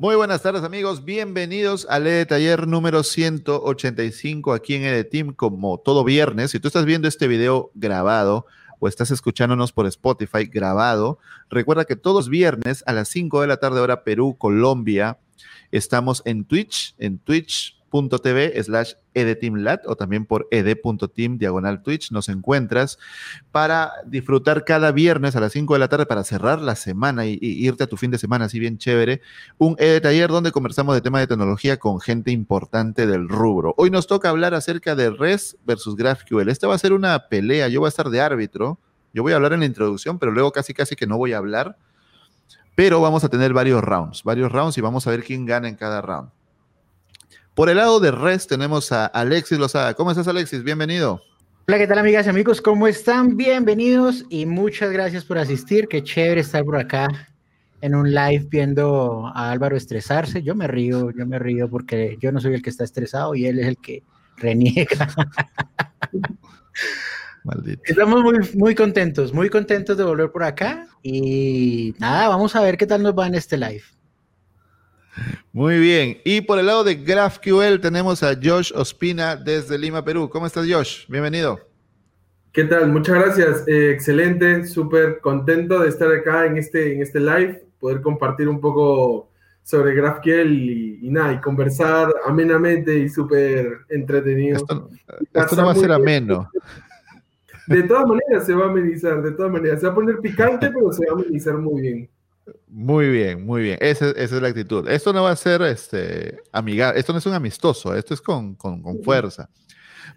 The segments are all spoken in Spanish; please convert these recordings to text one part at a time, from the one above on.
Muy buenas tardes amigos, bienvenidos al ED Taller número 185 aquí en ED Team como todo viernes. Si tú estás viendo este video grabado o estás escuchándonos por Spotify grabado, recuerda que todos viernes a las 5 de la tarde hora Perú, Colombia, estamos en Twitch, en Twitch tv slash edteamlat o también por ed.team diagonal Twitch nos encuentras para disfrutar cada viernes a las 5 de la tarde para cerrar la semana y, irte a tu fin de semana así bien chévere, un ed taller donde conversamos de temas de tecnología con gente importante del rubro. Hoy nos toca hablar acerca de REST versus GraphQL. Esta va a ser una pelea, yo voy a estar de árbitro, yo voy a hablar en la introducción, pero luego casi casi que no voy a hablar. Pero vamos a tener varios rounds, varios rounds y vamos a ver quién gana en cada round. Por el lado de REST tenemos a Alexis Lozada. ¿Cómo estás, Alexis? Bienvenido. Hola, ¿qué tal, amigas y amigos? ¿Cómo están? Bienvenidos y muchas gracias por asistir. Qué chévere estar por acá en un live viendo a Álvaro estresarse. Yo me río, yo me río porque yo no soy el que está estresado y él es el que reniega. Maldito. Estamos muy, muy contentos, muy contentos de volver por acá y nada, vamos a ver qué tal nos va en este live. Muy bien. Y por el lado de GraphQL tenemos a Josh Ospina desde Lima, Perú. ¿Cómo estás, Josh? Bienvenido. ¿Qué tal? Muchas gracias. Eh, excelente, súper contento de estar acá en este, en este live, poder compartir un poco sobre GraphQL y, nada, y conversar amenamente y súper entretenido. Esto, esto no va a ser ameno. De todas maneras se va a amenizar, de todas maneras. Se va a poner picante, pero se va a amenizar muy bien. Muy bien, muy bien. Esa, es la actitud. Esto no va a ser este, amigable, esto no es un amistoso, esto es con, fuerza.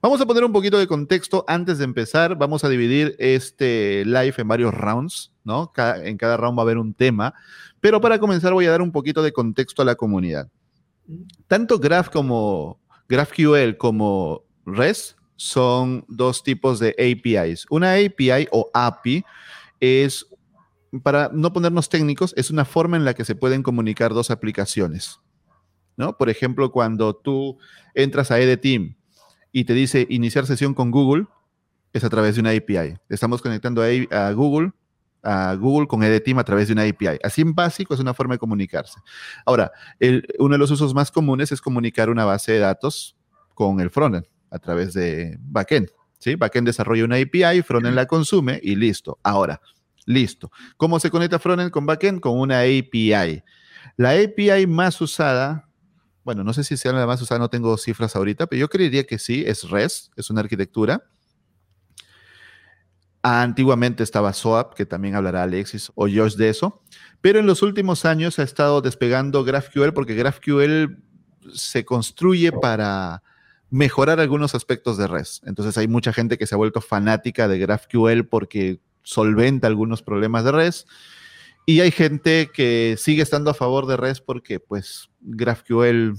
Vamos a poner un poquito de contexto antes de empezar. Vamos a dividir este live en varios rounds, ¿no? en cada round va a haber un tema. Pero para comenzar voy a dar un poquito de contexto a la comunidad. Tanto Graph como GraphQL como REST son dos tipos de APIs. Una API o API es para no ponernos técnicos, es una forma en la que se pueden comunicar dos aplicaciones. ¿no? Por ejemplo, cuando tú entras a EDTeam y te dice iniciar sesión con Google, es a través de una API. Estamos conectando a, Google, a Google con EDTeam a través de una API. Así en básico es una forma de comunicarse. Ahora, uno de los usos más comunes es comunicar una base de datos con el frontend a través de backend. ¿sí? Backend desarrolla una API, frontend la consume y listo. Ahora, Listo. ¿Cómo se conecta frontend con backend? Con una API. La API más usada, bueno, no sé si sea la más usada, no tengo cifras ahorita, pero yo creería que sí, es REST, es una arquitectura. Antiguamente estaba SOAP, que también hablará Alexis o Josh de eso, pero en los últimos años ha estado despegando GraphQL porque GraphQL se construye para mejorar algunos aspectos de REST. Entonces hay mucha gente que se ha vuelto fanática de GraphQL porque solventa algunos problemas de res. Y hay gente que sigue estando a favor de res porque, pues, GraphQL,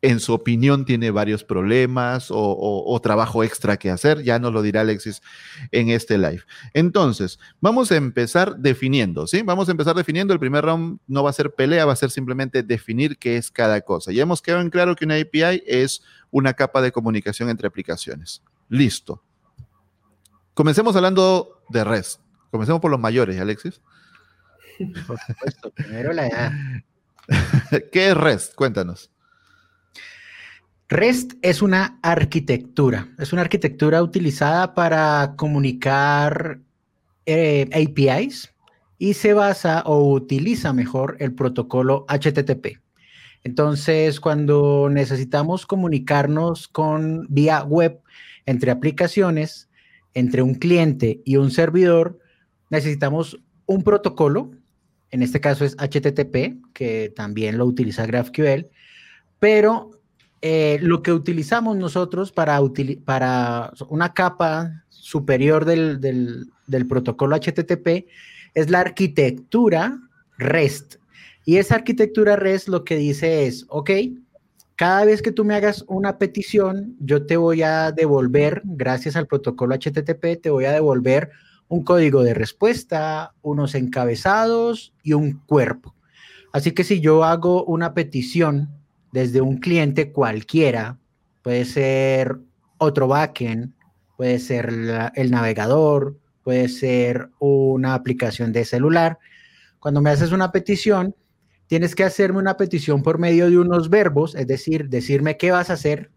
en su opinión, tiene varios problemas o, trabajo extra que hacer. Ya nos lo dirá Alexis en este live. Entonces, vamos a empezar definiendo, ¿sí? Vamos a empezar definiendo. El primer round no va a ser pelea, va a ser simplemente definir qué es cada cosa. Ya hemos quedado en claro que una API es una capa de comunicación entre aplicaciones. Listo. Comencemos hablando de REST. Comencemos por los mayores, Alexis. Por supuesto, primero la edad. ¿Qué es REST? Cuéntanos. REST es una arquitectura, es una arquitectura utilizada para comunicar eh, APIs y se basa o utiliza mejor el protocolo HTTP. Entonces, cuando necesitamos comunicarnos con vía web entre aplicaciones, entre un cliente y un servidor, necesitamos un protocolo, en este caso es HTTP, que también lo utiliza GraphQL, pero eh, lo que utilizamos nosotros para, una capa superior del, del protocolo HTTP es la arquitectura REST. Y esa arquitectura REST lo que dice es, ok, cada vez que tú me hagas una petición, yo te voy a devolver, gracias al protocolo HTTP, te voy a devolver un código de respuesta, unos encabezados y un cuerpo. Así que si yo hago una petición desde un cliente cualquiera, puede ser otro backend, puede ser el navegador, puede ser una aplicación de celular. Cuando me haces una petición, tienes que hacerme una petición por medio de unos verbos, es decir, decirme qué vas a hacer.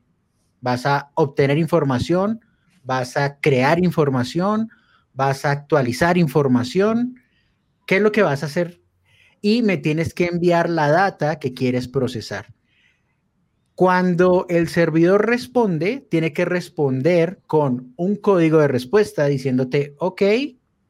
Vas a obtener información, vas a crear información, vas a actualizar información. ¿Qué es lo que vas a hacer? Y me tienes que enviar la data que quieres procesar. Cuando el servidor responde, tiene que responder con un código de respuesta diciéndote, ok,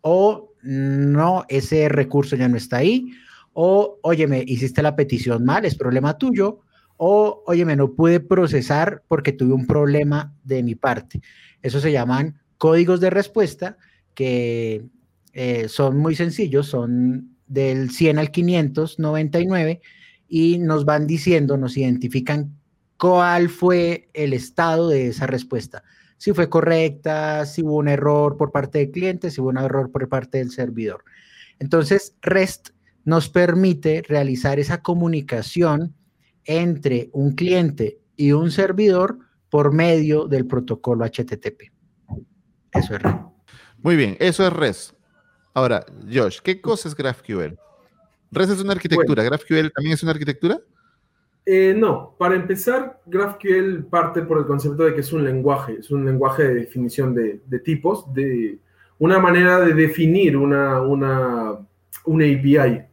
o no, ese recurso ya no está ahí, o, óyeme, hiciste la petición mal, es problema tuyo, o, óyeme, no pude procesar porque tuve un problema de mi parte. Eso se llaman códigos de respuesta que eh, son muy sencillos, son del 100 al 599 y nos van diciendo, nos identifican cuál fue el estado de esa respuesta. Si fue correcta, si hubo un error por parte del cliente, si hubo un error por parte del servidor. Entonces, REST nos permite realizar esa comunicación entre un cliente y un servidor por medio del protocolo HTTP. Eso es REST. Muy bien, eso es REST. Ahora, Josh, ¿qué cosa es GraphQL? REST es una arquitectura, ¿GraphQL también es una arquitectura? Eh, no, para empezar, GraphQL parte por el concepto de que es un lenguaje, es un lenguaje de definición de, tipos, de una manera de definir una, una, API.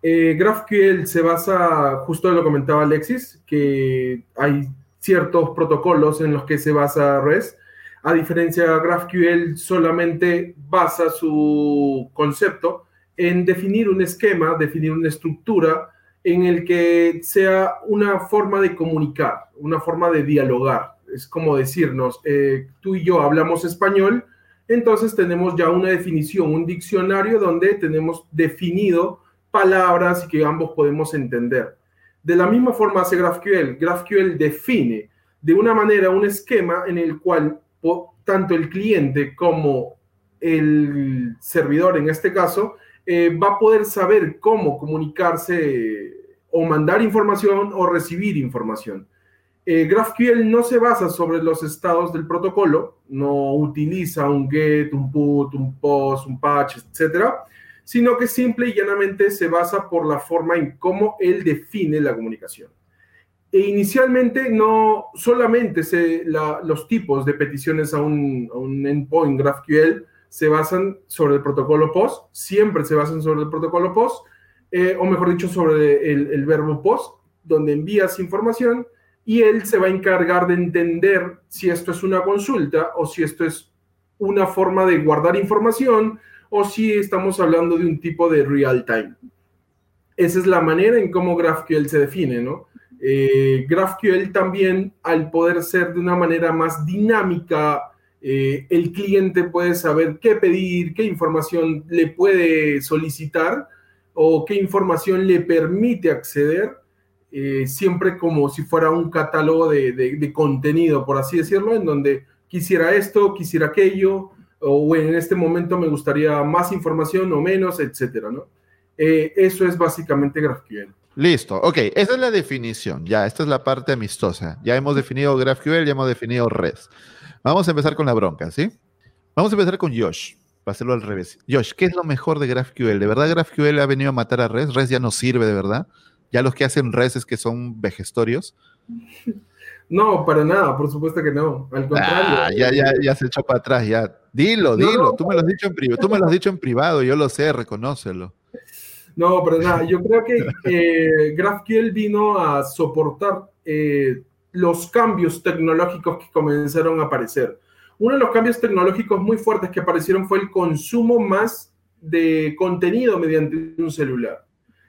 Eh, GraphQL se basa, justo lo comentaba Alexis, que hay ciertos protocolos en los que se basa REST. A diferencia, GraphQL solamente basa su concepto en definir un esquema, definir una estructura, en el que sea una forma de comunicar, una forma de dialogar. Es como decirnos, eh, tú y yo hablamos español, entonces tenemos ya una definición, un diccionario donde tenemos definido palabras y que ambos podemos entender. De la misma forma hace GraphQL. GraphQL define de una manera un esquema en el cual tanto el cliente como el servidor, en este caso, eh, va a poder saber cómo comunicarse o mandar información o recibir información. Eh, GraphQL no se basa sobre los estados del protocolo, no utiliza un get, un put, un post, un patch, etcétera, sino que simple y llanamente se basa por la forma en cómo él define la comunicación. E inicialmente no solamente se, los tipos de peticiones a un, a un endpoint GraphQL se basan sobre el protocolo POST, siempre se basan sobre el protocolo POST, eh, o mejor dicho, sobre el, verbo POST, donde envías información y él se va a encargar de entender si esto es una consulta o si esto es una forma de guardar información o si estamos hablando de un tipo de real time. Esa es la manera en cómo GraphQL se define, ¿no? Eh, GraphQL también, al poder ser de una manera más dinámica, eh, el cliente puede saber qué pedir, qué información le puede solicitar o qué información le permite acceder, eh, siempre como si fuera un catálogo de, contenido, por así decirlo, en donde quisiera esto, quisiera aquello, o en este momento me gustaría más información o menos, etcétera, ¿no? Eh, eso es básicamente GraphQL. Listo, ok, esa es la definición, ya, esta es la parte amistosa. Ya hemos definido GraphQL, ya hemos definido REST. Vamos a empezar con la bronca, ¿sí? Vamos a empezar con Josh, para hacerlo al revés. Josh, ¿qué es lo mejor de GraphQL? ¿De verdad GraphQL ha venido a matar a REST? ¿REST ya no sirve de verdad? ¿Ya los que hacen REST es que son vejestorios? No, para nada, por supuesto que no. Al contrario. Ah, ya, ya, ya se echó para atrás, ya. Dilo, dilo. tú me lo has dicho en privado. Tú me lo has dicho en privado, yo lo sé, reconócelo. No, pero nada, yo creo que eh, GraphQL vino a soportar eh, los cambios tecnológicos que comenzaron a aparecer. Uno de los cambios tecnológicos muy fuertes que aparecieron fue el consumo más de contenido mediante un celular.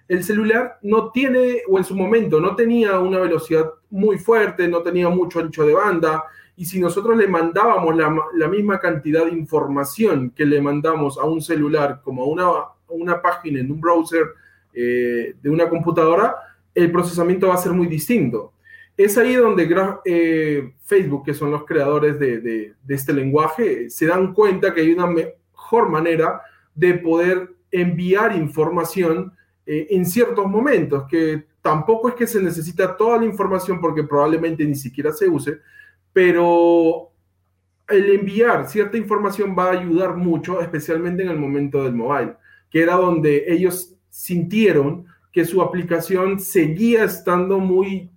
El celular no tiene, o en su momento no tenía una velocidad muy fuerte, no tenía mucho ancho de banda, y si nosotros le mandábamos la, misma cantidad de información que le mandamos a un celular como a una, una página en un browser eh, de una computadora, el procesamiento va a ser muy distinto. Es ahí donde eh, Facebook, que son los creadores de, este lenguaje, se dan cuenta que hay una mejor manera de poder enviar información eh, en ciertos momentos, que tampoco es que se necesita toda la información porque probablemente ni siquiera se use, pero el enviar cierta información va a ayudar mucho, especialmente en el momento del mobile, que era donde ellos sintieron que su aplicación seguía estando muy,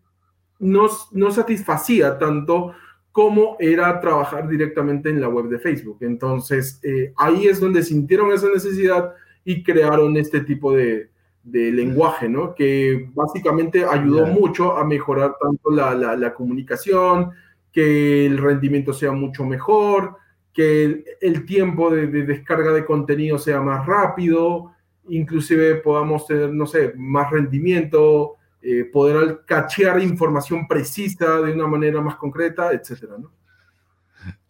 no, no satisfacía tanto como era trabajar directamente en la web de Facebook. Entonces, eh, ahí es donde sintieron esa necesidad y crearon este tipo de, lenguaje, ¿no? Que básicamente ayudó mucho a mejorar tanto la, comunicación, que el rendimiento sea mucho mejor, que el, tiempo de, descarga de contenido sea más rápido, inclusive podamos tener, no sé, más rendimiento, eh, poder cachear información precisa de una manera más concreta, etcétera, ¿no?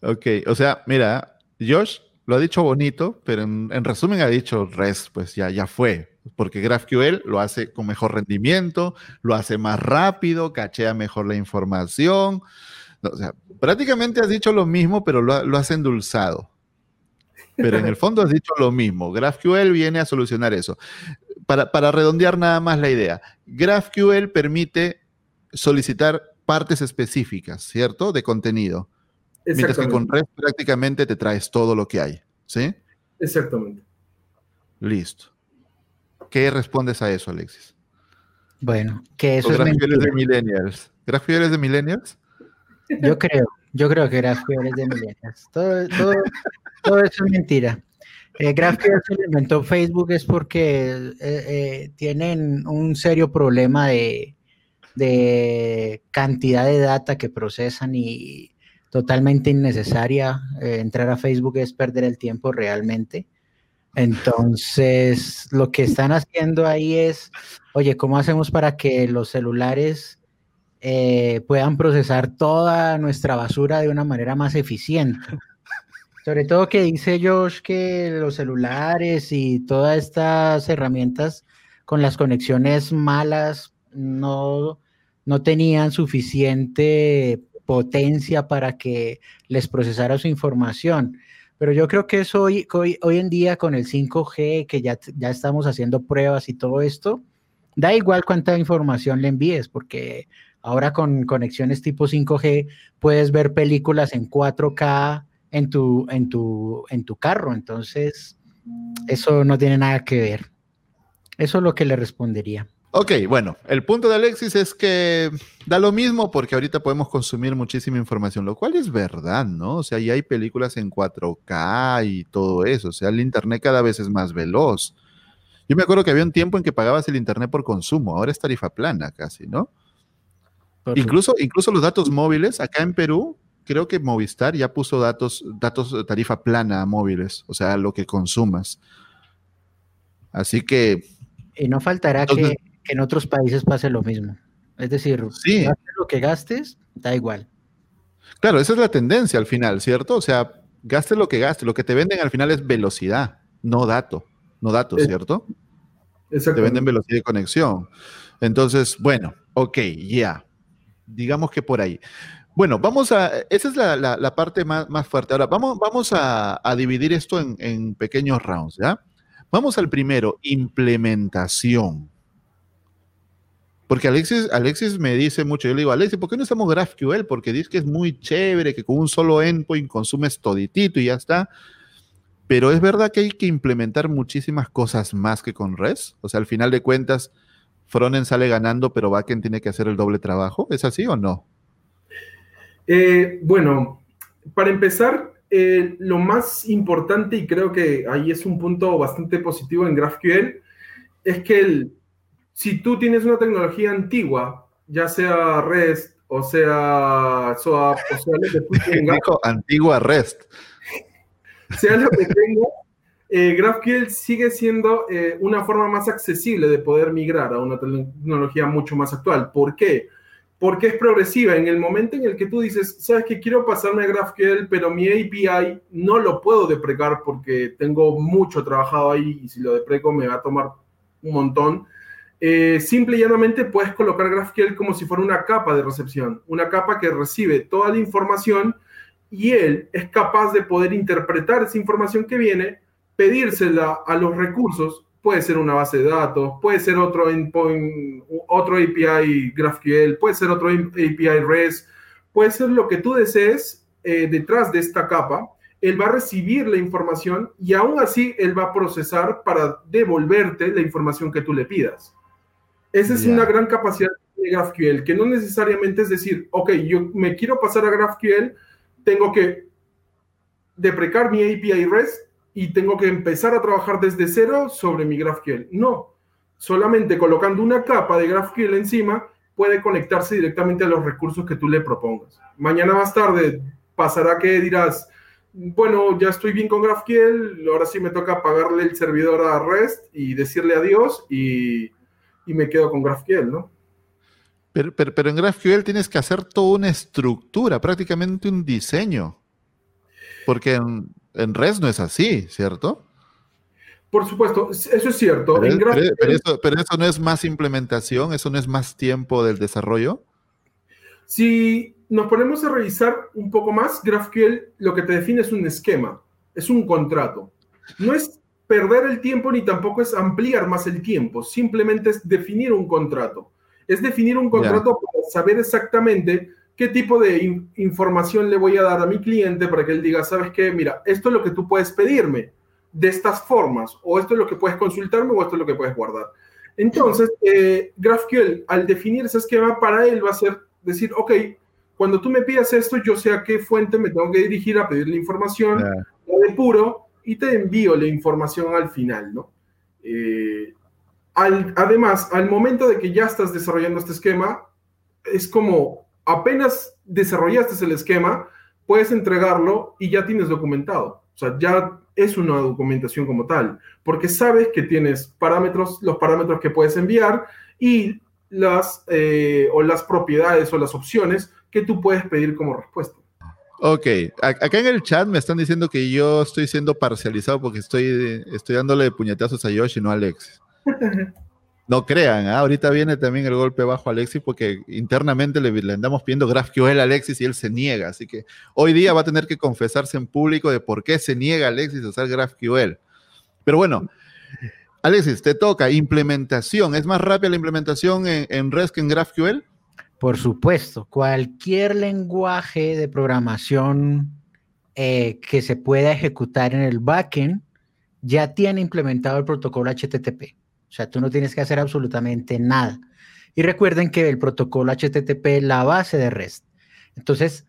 Ok, o sea, mira, Josh lo ha dicho bonito, pero en, resumen ha dicho REST, pues ya, ya fue, porque GraphQL lo hace con mejor rendimiento, lo hace más rápido, cachea mejor la información. o sea, prácticamente has dicho lo mismo, pero lo, lo has endulzado. Pero en el fondo has dicho lo mismo. GraphQL viene a solucionar eso. Para, para redondear nada más la idea, GraphQL permite solicitar partes específicas, ¿cierto? De contenido. Mientras que con REST prácticamente te traes todo lo que hay, ¿sí? Exactamente. Listo. ¿Qué respondes a eso, Alexis? Bueno, que eso es GraphQL es de millennials. ¿GraphQL es de millennials? Yo creo, yo creo que GraphQL de millennials. Todo, todo, todo eso es mentira. Eh, GraphQL se inventó Facebook es porque eh, eh, tienen un serio problema de, de, cantidad de data que procesan y totalmente innecesaria. Eh, entrar a Facebook es perder el tiempo realmente. Entonces, lo que están haciendo ahí es, oye, ¿cómo hacemos para que los celulares puedan procesar toda nuestra basura de una manera más eficiente? Sobre todo que dice Josh que los celulares y todas estas herramientas con las conexiones malas no, no tenían suficiente potencia para que les procesara su información. Pero yo creo que eso hoy, hoy, hoy en día con el 5G, que ya, ya estamos haciendo pruebas y todo esto, da igual cuánta información le envíes, porque ahora con conexiones tipo 5G puedes ver películas en 4K en tu, en tu, en tu carro. Entonces, eso no tiene nada que ver. Eso es lo que le respondería. Ok, bueno, el punto de Alexis es que da lo mismo porque ahorita podemos consumir muchísima información, lo cual es verdad, ¿no? O sea, ya hay películas en 4K y todo eso, o sea, el Internet cada vez es más veloz. Yo me acuerdo que había un tiempo en que pagabas el Internet por consumo, ahora es tarifa plana casi, ¿no? Incluso, incluso los datos móviles, acá en Perú, creo que Movistar ya puso datos, datos de tarifa plana a móviles, o sea, lo que consumas. Así que... Y no faltará que, en otros países pase lo mismo. Es decir, sí. lo que gastes, da igual. Claro, esa es la tendencia al final, ¿cierto? O sea, gaste lo que gaste, lo que te venden al final es velocidad, no dato, no datos, ¿cierto? Te venden velocidad de conexión. Entonces, bueno, ok, ya. Digamos que por ahí. Bueno, vamos a, esa es la, parte más, fuerte. Ahora, vamos, vamos a, dividir esto en, pequeños rounds, ¿ya? Vamos al primero, implementación. Porque Alexis, Alexis me dice mucho, yo le digo, Alexis, ¿por qué no usamos GraphQL? Porque dice que es muy chévere, que con un solo endpoint consumes toditito y ya está. Pero es verdad que hay que implementar muchísimas cosas más que con REST. O sea, al final de cuentas, Fronen sale ganando, pero Backend tiene que hacer el doble trabajo. ¿Es así o no? Eh, bueno, para empezar, eh, lo más importante, y creo que ahí es un punto bastante positivo en GraphQL, es que si tú tienes una tecnología antigua, ya sea REST o sea SOAP o sea lo que tú tengas. antigua REST. Sea lo que tenga, eh, GraphQL sigue siendo una forma más accesible de poder migrar a una tecnología mucho más actual. ¿Por qué? porque es progresiva. En el momento en el que tú dices, sabes que quiero pasarme a GraphQL, pero mi API no lo puedo deprecar porque tengo mucho trabajado ahí y si lo depreco me va a tomar un montón. Eh, simple y llanamente puedes colocar GraphQL como si fuera una capa de recepción, una capa que recibe toda la información y él es capaz de poder interpretar esa información que viene, pedírsela a los recursos puede ser una base de datos, puede ser otro endpoint, otro API GraphQL, puede ser otro API REST, puede ser lo que tú desees eh, detrás de esta capa. Él va a recibir la información y aún así él va a procesar para devolverte la información que tú le pidas. Esa es una gran capacidad de GraphQL, que no necesariamente es decir, ok, yo me quiero pasar a GraphQL, tengo que deprecar mi API REST y tengo que empezar a trabajar desde cero sobre mi GraphQL. No, solamente colocando una capa de GraphQL encima puede conectarse directamente a los recursos que tú le propongas. Mañana más tarde pasará que dirás, bueno, ya estoy bien con GraphQL, ahora sí me toca pagarle el servidor a REST y decirle adiós y, y me quedo con GraphQL, ¿no? Pero, pero, en GraphQL tienes que hacer toda una estructura, prácticamente un diseño. Porque en, en REST no es así, ¿cierto? Por supuesto, eso es cierto. Pero, eso, pero, eso, no es más implementación, eso no es más tiempo del desarrollo. Si nos ponemos a revisar un poco más, GraphQL lo que te define es un esquema, es un contrato. No es perder el tiempo ni tampoco es ampliar más el tiempo, simplemente es definir un contrato. Es definir un contrato para saber exactamente qué tipo de información le voy a dar a mi cliente para que él diga, sabes qué, mira, esto es lo que tú puedes pedirme de estas formas, o esto es lo que puedes consultarme, o esto es lo que puedes guardar. Entonces, eh, GraphQL, al definir ese esquema, para él va a ser decir, ok, cuando tú me pidas esto, yo sé a qué fuente me tengo que dirigir a pedir la información, de puro, y te envío la información al final, ¿no? Eh, además, al momento de que ya estás desarrollando este esquema, es como apenas desarrollaste el esquema, puedes entregarlo y ya tienes documentado. O sea, ya es una documentación como tal, porque sabes que tienes parámetros, los parámetros que puedes enviar y las, eh, o las propiedades o las opciones que tú puedes pedir como respuesta. Ok, acá en el chat me están diciendo que yo estoy siendo parcializado porque estoy, estoy dándole puñetazos a Yoshi, no a Alex. No crean, ¿ah? ahorita viene también el golpe bajo a Alexis porque internamente le, le, andamos pidiendo GraphQL a Alexis y él se niega. Así que hoy día va a tener que confesarse en público de por qué se niega Alexis a usar GraphQL. Pero bueno, Alexis, te toca implementación. ¿Es más rápida la implementación en, en REST que en GraphQL? Por supuesto, cualquier lenguaje de programación eh, que se pueda ejecutar en el backend ya tiene implementado el protocolo HTTP. O sea, tú no tienes que hacer absolutamente nada. Y recuerden que el protocolo HTTP es la base de REST. Entonces,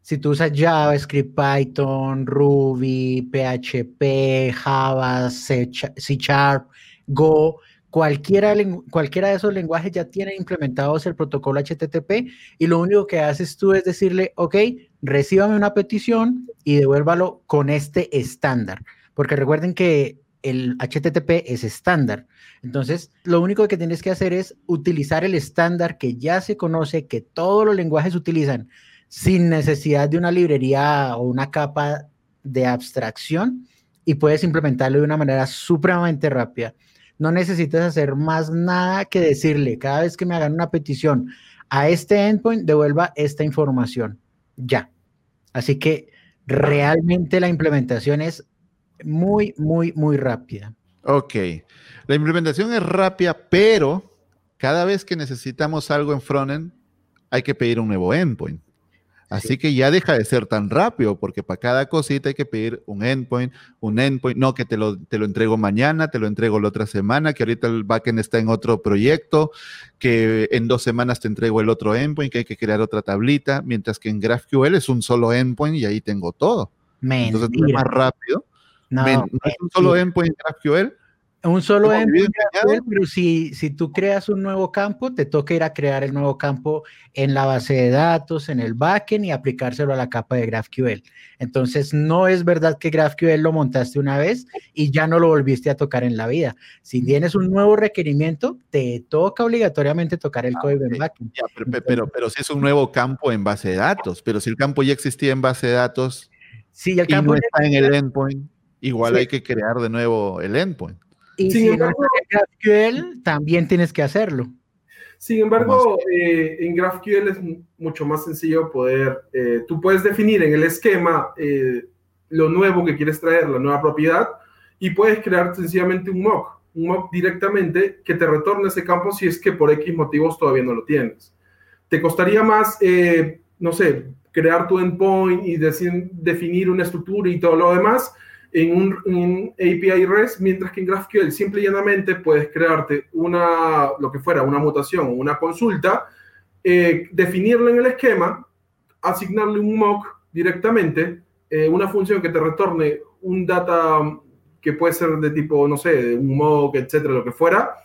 si tú usas JavaScript, Python, Ruby, PHP, Java, C Sharp, Go, Cualquiera, de esos lenguajes ya tiene implementados el protocolo HTTP y lo único que haces tú es decirle, ok, recíbame una petición y devuélvalo con este estándar. Porque recuerden que el HTTP es estándar. Entonces, lo único que tienes que hacer es utilizar el estándar que ya se conoce, que todos los lenguajes utilizan, sin necesidad de una librería o una capa de abstracción y puedes implementarlo de una manera supremamente rápida no necesitas hacer más nada que decirle, cada vez que me hagan una petición a este endpoint, devuelva esta información. Ya. Así que realmente la implementación es muy, muy, muy rápida. Ok. La implementación es rápida, pero cada vez que necesitamos algo en frontend, hay que pedir un nuevo endpoint. Así que ya deja de ser tan rápido, porque para cada cosita hay que pedir un endpoint, un endpoint, no que te lo, te lo entrego mañana, te lo entrego la otra semana, que ahorita el backend está en otro proyecto, que en dos semanas te entrego el otro endpoint, que hay que crear otra tablita, mientras que en GraphQL es un solo endpoint y ahí tengo todo. Entonces es más rápido. No, no es un solo endpoint en GraphQL, un solo endpoint, pero si, si tú creas un nuevo campo, te toca ir a crear el nuevo campo en la base de datos, en el backend y aplicárselo a la capa de GraphQL. Entonces, no es verdad que GraphQL lo montaste una vez y ya no lo volviste a tocar en la vida. Si tienes un nuevo requerimiento, te toca obligatoriamente tocar el ah, código en backend. pero, pero, si es un nuevo campo en base de datos, pero si el campo ya existía en base de datos sí, el campo y no está en el endpoint, igual hay que crear de nuevo el endpoint. Y si embargo, GraphQL, también tienes que hacerlo. Sin embargo, eh, en GraphQL es mucho más sencillo poder, eh, tú puedes definir en el esquema eh, lo nuevo que quieres traer, la nueva propiedad, y puedes crear sencillamente un mock, un mock directamente que te retorne ese campo si es que por X motivos todavía no lo tienes. Te costaría más, no sé, crear tu endpoint y decir, definir una estructura y todo lo demás, en un, API REST, mientras que en GraphQL simple y llanamente puedes crearte una, lo que fuera, una mutación o una consulta, eh, definirlo en el esquema, asignarle un mock directamente, eh, una función que te retorne un data que puede ser de tipo, no sé, un mock, etcétera, lo que fuera,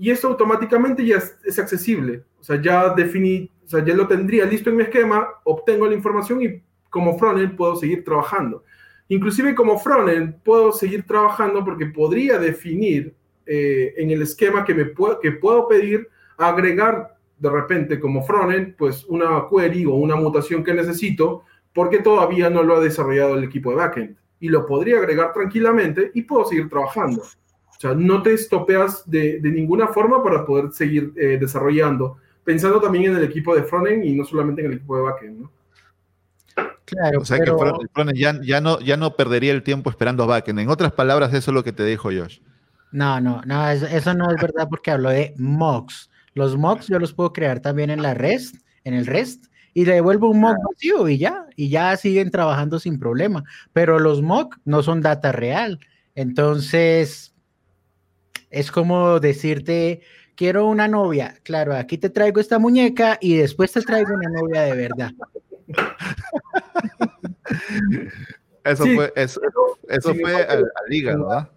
y eso automáticamente ya es, accesible. O sea, ya definí, o sea, ya lo tendría listo en mi esquema, obtengo la información y como frontend puedo seguir trabajando. Inclusive como frontend puedo seguir trabajando porque podría definir eh, en el esquema que, me puedo, que puedo pedir agregar de repente como frontend pues una query o una mutación que necesito porque todavía no lo ha desarrollado el equipo de backend. Y lo podría agregar tranquilamente y puedo seguir trabajando. O sea, no te estopeas de, de ninguna forma para poder seguir eh, desarrollando, pensando también en el equipo de frontend y no solamente en el equipo de backend, ¿no? Claro, o sea que ya, ya, no, ya no perdería el tiempo esperando a backend. En otras palabras, eso es lo que te dijo Josh. No, no, no, eso no es verdad porque hablo de mocks. Los mocks yo los puedo crear también en la REST, en el REST, y le devuelvo un mock vacío y ya, y ya siguen trabajando sin problema. Pero los mock no son data real. Entonces, es como decirte, quiero una novia. Claro, aquí te traigo esta muñeca y después te traigo una novia de verdad. eso fue, eso, fue al, hígado, ¿verdad?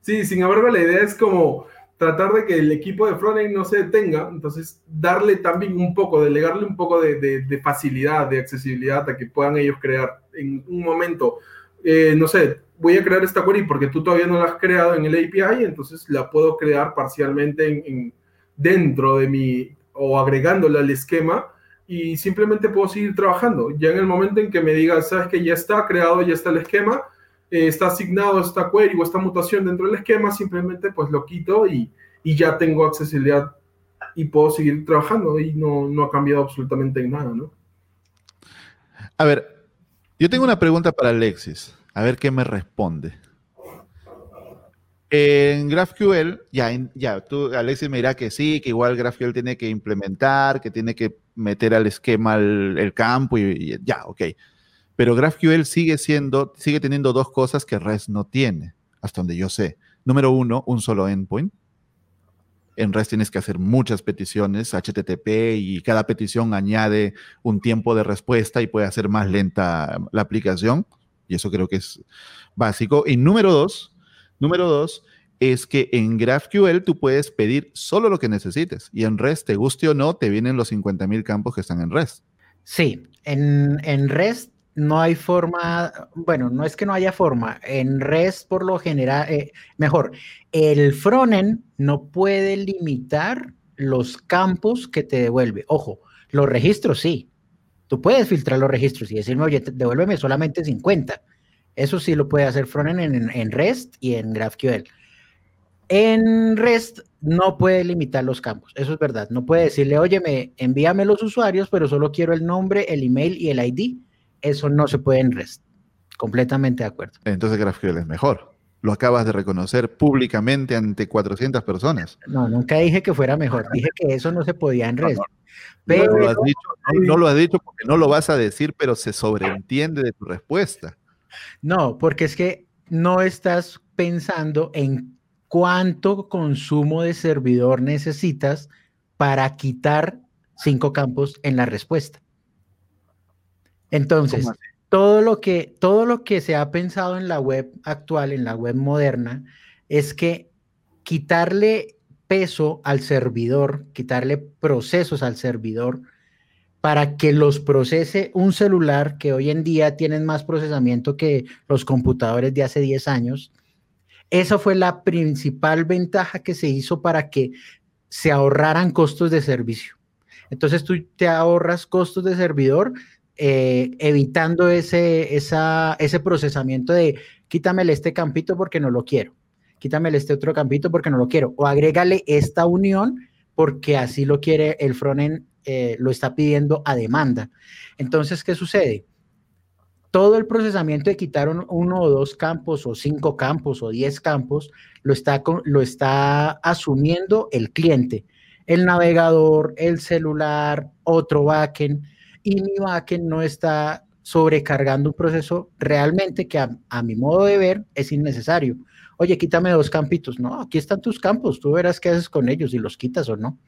Sí, sin embargo, la idea es como tratar de que el equipo de frontend no se detenga, entonces darle también un poco, delegarle un poco de, facilidad, de accesibilidad a que puedan ellos crear en un momento, eh, no sé, voy a crear esta query porque tú todavía no la has creado en el API, entonces la puedo crear parcialmente en, dentro de mi, o agregándola al esquema y simplemente puedo seguir trabajando. Ya en el momento en que me digas, sabes que ya está creado, ya está el esquema, eh, está asignado esta query o esta mutación dentro del esquema, simplemente pues lo quito y, ya tengo accesibilidad y puedo seguir trabajando y no, no ha cambiado absolutamente nada, ¿no? A ver, yo tengo una pregunta para Alexis, a ver qué me responde. En GraphQL, ya, ya, tú, Alexis me dirá que sí, que igual GraphQL tiene que implementar, que tiene que meter al esquema el, campo y, ya, ok. Pero GraphQL sigue siendo, sigue teniendo dos cosas que REST no tiene, hasta donde yo sé. Número uno, un solo endpoint. En REST tienes que hacer muchas peticiones HTTP y cada petición añade un tiempo de respuesta y puede hacer más lenta la aplicación. Y eso creo que es básico. Y número dos, número dos, es que en GraphQL tú puedes pedir solo lo que necesites y en REST, te guste o no, te vienen los 50.000 campos que están en REST. Sí, en, en REST no hay forma, bueno, no es que no haya forma, en REST por lo general, eh, mejor, el frontend no puede limitar los campos que te devuelve. Ojo, los registros sí. Tú puedes filtrar los registros y decirme, oye, devuélveme solamente 50. Eso sí lo puede hacer frontend en, en REST y en GraphQL. En REST no puede limitar los campos, eso es verdad. No puede decirle, oye, envíame los usuarios, pero solo quiero el nombre, el email y el ID eso no se puede en REST. Completamente de acuerdo. Entonces GraphQL es mejor. Lo acabas de reconocer públicamente ante 400 personas. No, nunca dije que fuera mejor. Dije que eso no se podía en REST. No, lo has dicho, no, lo has dicho porque no lo vas a decir, pero se sobreentiende de tu respuesta. No, porque es que no estás pensando en cuánto consumo de servidor necesitas para quitar cinco campos en la respuesta. Entonces, todo lo, que, todo lo que se ha pensado en la web actual, en la web moderna, es que quitarle peso al servidor, quitarle procesos al servidor para que los procese un celular que hoy en día tienen más procesamiento que los computadores de hace 10 años. Esa fue la principal ventaja que se hizo para que se ahorraran costos de servicio. Entonces tú te ahorras costos de servidor eh, evitando ese, ese procesamiento de quítamele este campito porque no lo quiero, quítamele este otro campito porque no lo quiero, o agrégale esta unión porque así lo quiere el frontend, eh, lo está pidiendo a demanda. Entonces, ¿qué sucede? Todo el procesamiento de quitar uno o dos campos o cinco campos o diez campos lo está, lo está asumiendo el cliente, el navegador, el celular, otro backend y mi backend no está sobrecargando un proceso realmente que a, mi modo de ver es innecesario. Oye, quítame dos campitos. No, aquí están tus campos, tú verás qué haces con ellos, si los quitas o no.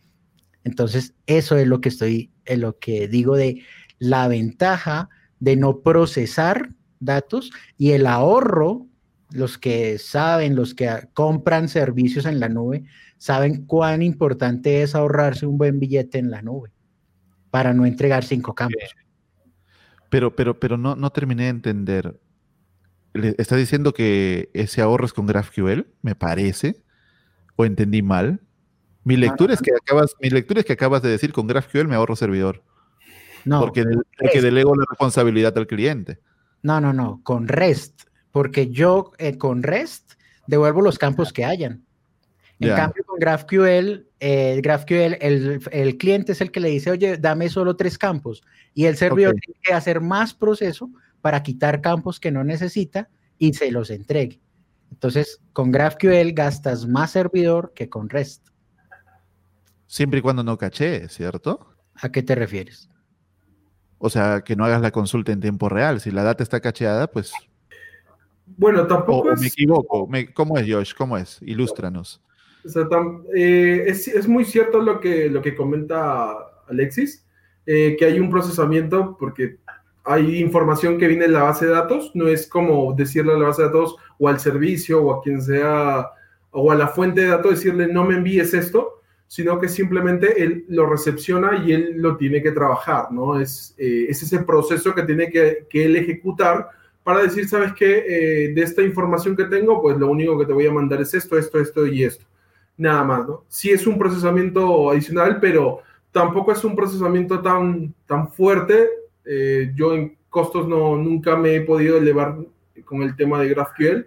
Entonces, eso es lo que estoy, lo que digo de la ventaja de no procesar datos y el ahorro, los que saben, los que compran servicios en la nube, saben cuán importante es ahorrarse un buen billete en la nube para no entregar cinco campos. Pero, pero, pero no, no terminé de entender. ¿Estás diciendo que ese ahorro es con GraphQL? Me parece. ¿O entendí mal? Mi lectura, es que acabas, mi lectura es que acabas de decir con GraphQL me ahorro servidor. No. Porque, porque delego la responsabilidad al cliente. No, no, no. Con REST. Porque yo eh, con REST devuelvo los campos que hayan. En cambio, con GraphQL, eh, GraphQL el, el, cliente es el que le dice, oye, dame solo tres campos. Y el servidor tiene que hacer más proceso para quitar campos que no necesita y se los entregue. Entonces, con GraphQL gastas más servidor que con REST. Siempre y cuando no caché, ¿cierto? ¿A qué te refieres? O sea, que no hagas la consulta en tiempo real. Si la data está cacheada, pues... Bueno, tampoco o, me equivoco. ¿Cómo es, Josh? ¿Cómo es? Ilústranos. Eh, es, muy cierto lo que, lo que comenta Alexis, eh, que hay un procesamiento porque hay información que viene en la base de datos, no es como decirle a la base de datos o al servicio o a quien sea o a la fuente de datos decirle no me envíes esto, sino que simplemente él lo recepciona y él lo tiene que trabajar, ¿no? Es, eh, es ese proceso que tiene que, que, él ejecutar para decir, ¿sabes qué? de esta información que tengo, pues lo único que te voy a mandar es esto, esto, esto y esto nada más, ¿no? Sí es un procesamiento adicional, pero tampoco es un procesamiento tan, tan fuerte. Eh, yo en costos no, nunca me he podido elevar con el tema de GraphQL.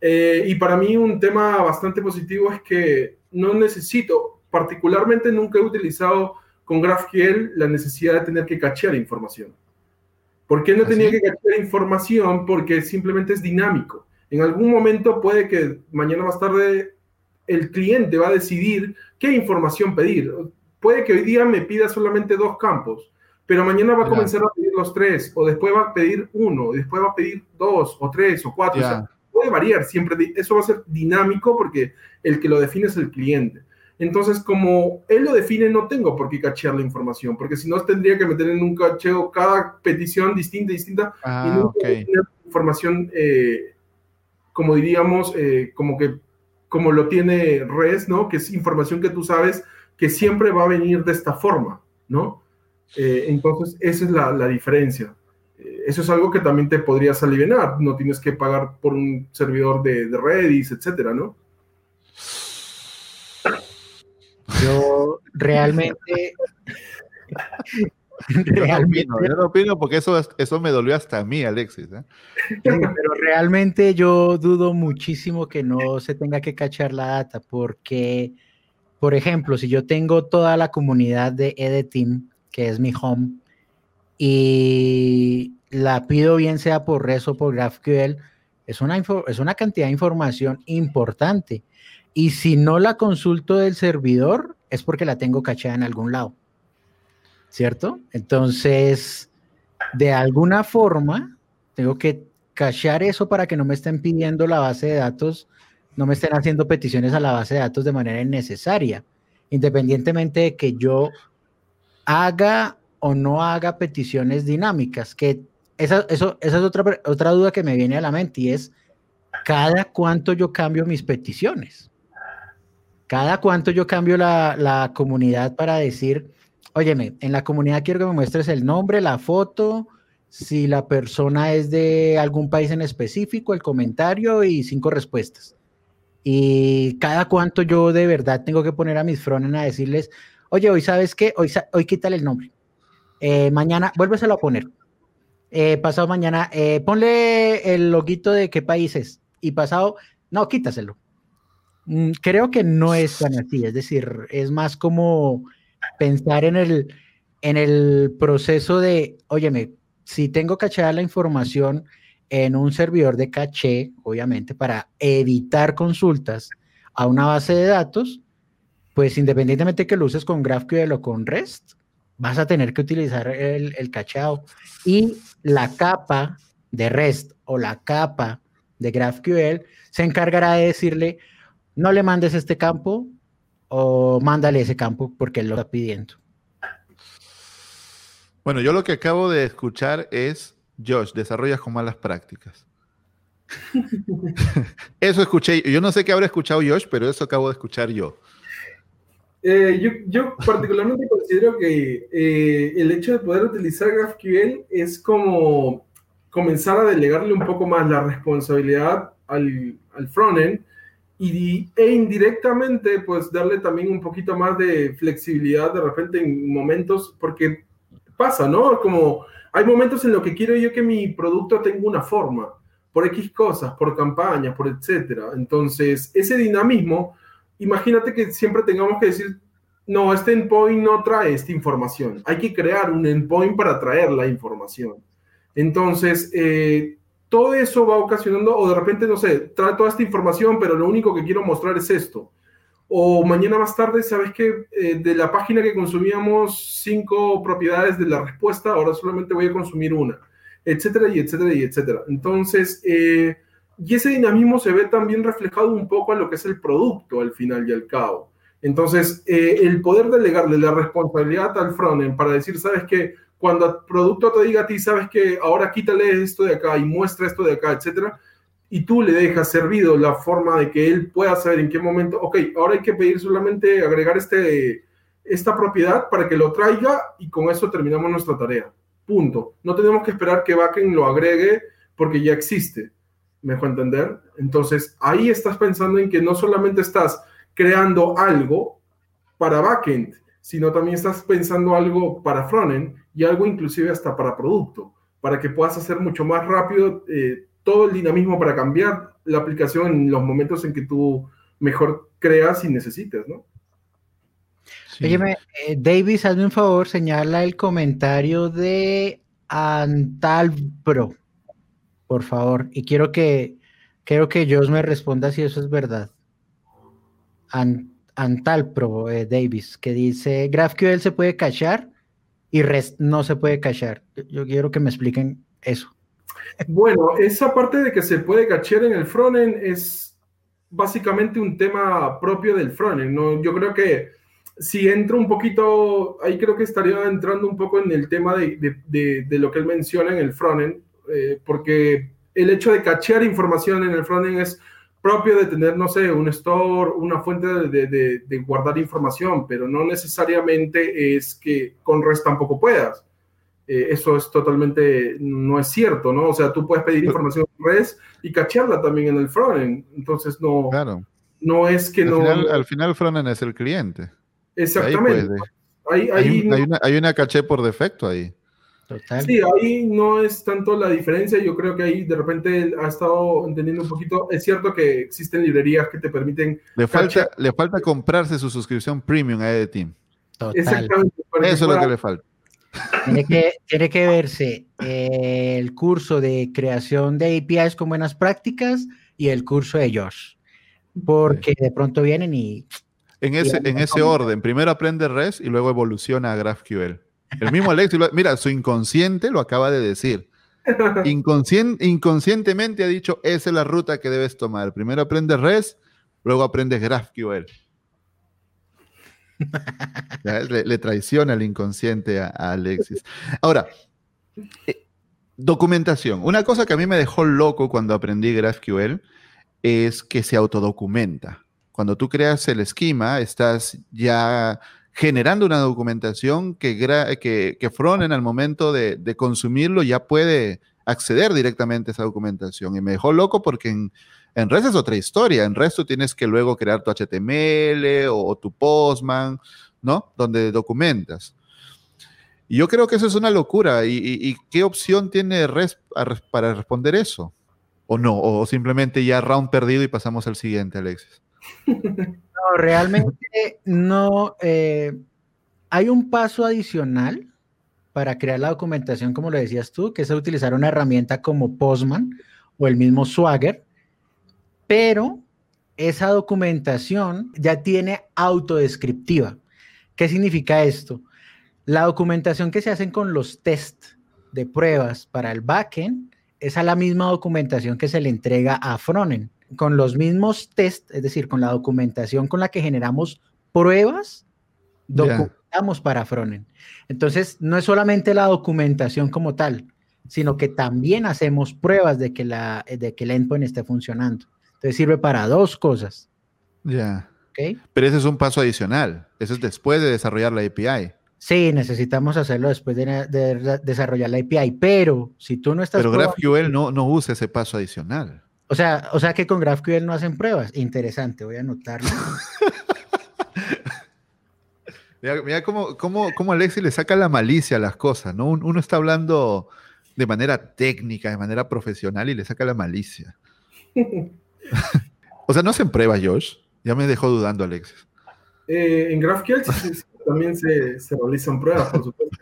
Eh, y para mí un tema bastante positivo es que no necesito, particularmente nunca he utilizado con GraphQL la necesidad de tener que cachear información. ¿Por qué no ¿Ah, tenía que cachear información? Porque simplemente es dinámico. En algún momento puede que mañana más tarde el cliente va a decidir qué información pedir. Puede que hoy día me pida solamente dos campos, pero mañana va a comenzar a pedir los tres, o después va a pedir uno, después va a pedir dos, o tres, o cuatro. puede variar siempre. Eso va a ser dinámico porque el que lo define es el cliente. Entonces, como él lo define, no tengo por qué cachear la información, porque si no, tendría que meter en un cacheo cada petición distinta, distinta, y ah, no tener información, eh, como diríamos, eh, como que como lo tiene RES, ¿no? Que es información que tú sabes que siempre va a venir de esta forma, ¿no? Eh, entonces, esa es la, diferencia. Eh, eso es algo que también te podrías aliviar. No tienes que pagar por un servidor de, de Redis, etcétera, ¿no? Yo realmente Yo no, opino, porque eso, eso me dolió hasta a mí, Alexis. ¿eh? pero realmente yo dudo muchísimo que no se tenga que cachar la data, porque, por ejemplo, si yo tengo toda la comunidad de Edeteam, que es mi home, y la pido bien sea por REST o por GraphQL, es una, es una cantidad de información importante. Y si no la consulto del servidor, es porque la tengo cachada en algún lado. ¿cierto? Entonces, de alguna forma, tengo que cachear eso para que no me estén pidiendo la base de datos, no me estén haciendo peticiones a la base de datos de manera innecesaria, independientemente de que yo haga o no haga peticiones dinámicas, que esa, eso, esa es otra, otra duda que me viene a la mente y es, ¿cada cuánto yo cambio mis peticiones? ¿Cada cuánto yo cambio la, la comunidad para decir, Óyeme, en la comunidad quiero que me muestres el nombre, la foto, si la persona es de algún país en específico, el comentario y cinco respuestas. Y cada cuánto yo de verdad tengo que poner a mis frontend a decirles, oye, hoy sabes qué, hoy, hoy quítale el nombre. Eh, mañana, vuélveselo a poner. Eh, pasado mañana, eh, ponle el loguito de qué país es. Y pasado, no, quítaselo. Mm, creo que no es tan así, es decir, es más como pensar en el, en el proceso de, óyeme, si tengo cachada la información en un servidor de caché, obviamente, para evitar consultas a una base de datos, pues independientemente que lo uses con GraphQL o con REST, vas a tener que utilizar el, el cacheado y la capa de REST o la capa de GraphQL se encargará de decirle, no le mandes este campo o mándale ese campo porque él lo está pidiendo. Bueno, yo lo que acabo de escuchar es, Josh, desarrollas con malas prácticas. eso escuché, yo no sé qué habrá escuchado Josh, pero eso acabo de escuchar yo. Eh, yo, particularmente considero que eh, el hecho de poder utilizar GraphQL es como comenzar a delegarle un poco más la responsabilidad al, al frontend y, e indirectamente pues darle también un poquito más de flexibilidad de repente en momentos, porque pasa, ¿no? Como hay momentos en los que quiero yo que mi producto tenga una forma, por X cosas, por campañas, por etcétera. Entonces, ese dinamismo, imagínate que siempre tengamos que decir, no, este endpoint no trae esta información. Hay que crear un endpoint para traer la información. Entonces, eh, todo eso va ocasionando, o de repente, no sé, trae toda esta información, pero lo único que quiero mostrar es esto. O mañana más tarde, ¿sabes que eh, de la página que consumíamos cinco propiedades de la respuesta, ahora solamente voy a consumir una, etcétera, y etcétera, y etcétera. Entonces, eh, y ese dinamismo se ve también reflejado un poco a lo que es el producto al final y al cabo. Entonces, el poder delegarle la responsabilidad al frontend para decir, ¿sabes qué? Cuando el producto te diga a ti, sabes que ahora quítale esto de acá y muestra esto de acá, etcétera, y tú le dejas servido la forma de que él pueda saber en qué momento, ok, ahora hay que pedir solamente agregar este, esta propiedad para que lo traiga y con eso terminamos nuestra tarea. Punto. No tenemos que esperar que backend lo agregue porque ya existe. ¿Me dejo entender? Entonces, ahí estás pensando en que no solamente estás creando algo para backend, sino también estás pensando algo para frontend y algo inclusive hasta para producto, para que puedas hacer mucho más rápido eh, todo el dinamismo para cambiar la aplicación en los momentos en que tú mejor creas y necesites, ¿no? Oye, eh, Davis, hazme un favor, señala el comentario de Antalpro, por favor, y quiero que quiero que Josh me responda si eso es verdad. Antalpro, eh, Davis, que dice, GraphQL se puede cachar y no se puede cachar. Yo quiero que me expliquen eso. Bueno, esa parte de que se puede cachear en el frontend es básicamente un tema propio del frontend. ¿no? Yo creo que si entro un poquito, ahí creo que estaría entrando un poco en el tema de, de, lo que él menciona en el frontend, eh, porque el hecho de cachear información en el frontend es propio de tener, no sé, un store, una fuente de, guardar información, pero no necesariamente es que con REST tampoco puedas. Eh, eso es totalmente, no es cierto, ¿no? O sea, tú puedes pedir información en REST y cachearla también en el frontend. Entonces, no, claro. no es que no... al final frontend es el cliente. Exactamente. hay, una, hay una caché por defecto ahí. Sí, ahí no es tanto la diferencia. Yo creo que ahí de repente ha estado entendiendo un poquito. Es cierto que existen librerías que te permiten. Le falta, le falta comprarse su suscripción premium a Team. Exactamente. Eso es lo que le falta. Tiene que, tiene que verse eh, el curso de creación de APIs con buenas prácticas y el curso de Josh. Porque de pronto vienen y. En ese, en ese orden, primero aprende REST y luego evoluciona a GraphQL. El mismo Alexis, mira, su inconsciente lo acaba de decir. inconscientemente ha dicho, esa es la ruta que debes tomar. Primero aprendes REST, luego aprendes GraphQL. le, traiciona el inconsciente a, Alexis. Ahora, eh, documentación. Una cosa que a mí me dejó loco cuando aprendí GraphQL es que se autodocumenta. Cuando tú creas el esquema, estás ya generando una documentación que, que, que Fronen al momento de, consumirlo ya puede acceder directamente a esa documentación. Y me dejó loco porque en, en REST es otra historia. En REST tú tienes que luego crear tu HTML o, tu Postman, ¿no? Donde documentas. Y yo creo que eso es una locura. ¿Y, qué opción tiene REST para responder eso? ¿O no? ¿O simplemente ya round perdido y pasamos al siguiente, Alexis? No, realmente no. Eh, hay un paso adicional para crear la documentación, como lo decías tú, que es utilizar una herramienta como Postman o el mismo Swagger, pero esa documentación ya tiene autodescriptiva. ¿Qué significa esto? La documentación que se hacen con los test de pruebas para el backend es a la misma documentación que se le entrega a frontend. Con los mismos test, es decir, con la documentación con la que generamos pruebas, documentamos para frontend. Entonces, no es solamente la documentación como tal, sino que también hacemos pruebas de que, la, de que el endpoint esté funcionando. Entonces, sirve para dos cosas. Ya. Pero ese es un paso adicional. Eso es después de desarrollar la API. Sí, necesitamos hacerlo después de, desarrollar la API, pero si tú no estás... Pero GraphQL no, no usa ese paso adicional. O sea, o sea que con GraphQL no hacen pruebas. Interesante, voy a anotarlo. mira, cómo, cómo, Alexi le saca la malicia a las cosas, ¿no? Uno está hablando de manera técnica, de manera profesional y le saca la malicia. o sea, no hacen pruebas, Josh. Ya me dejó dudando, Alexis. Eh, en GraphQL también se, realizan pruebas, por supuesto.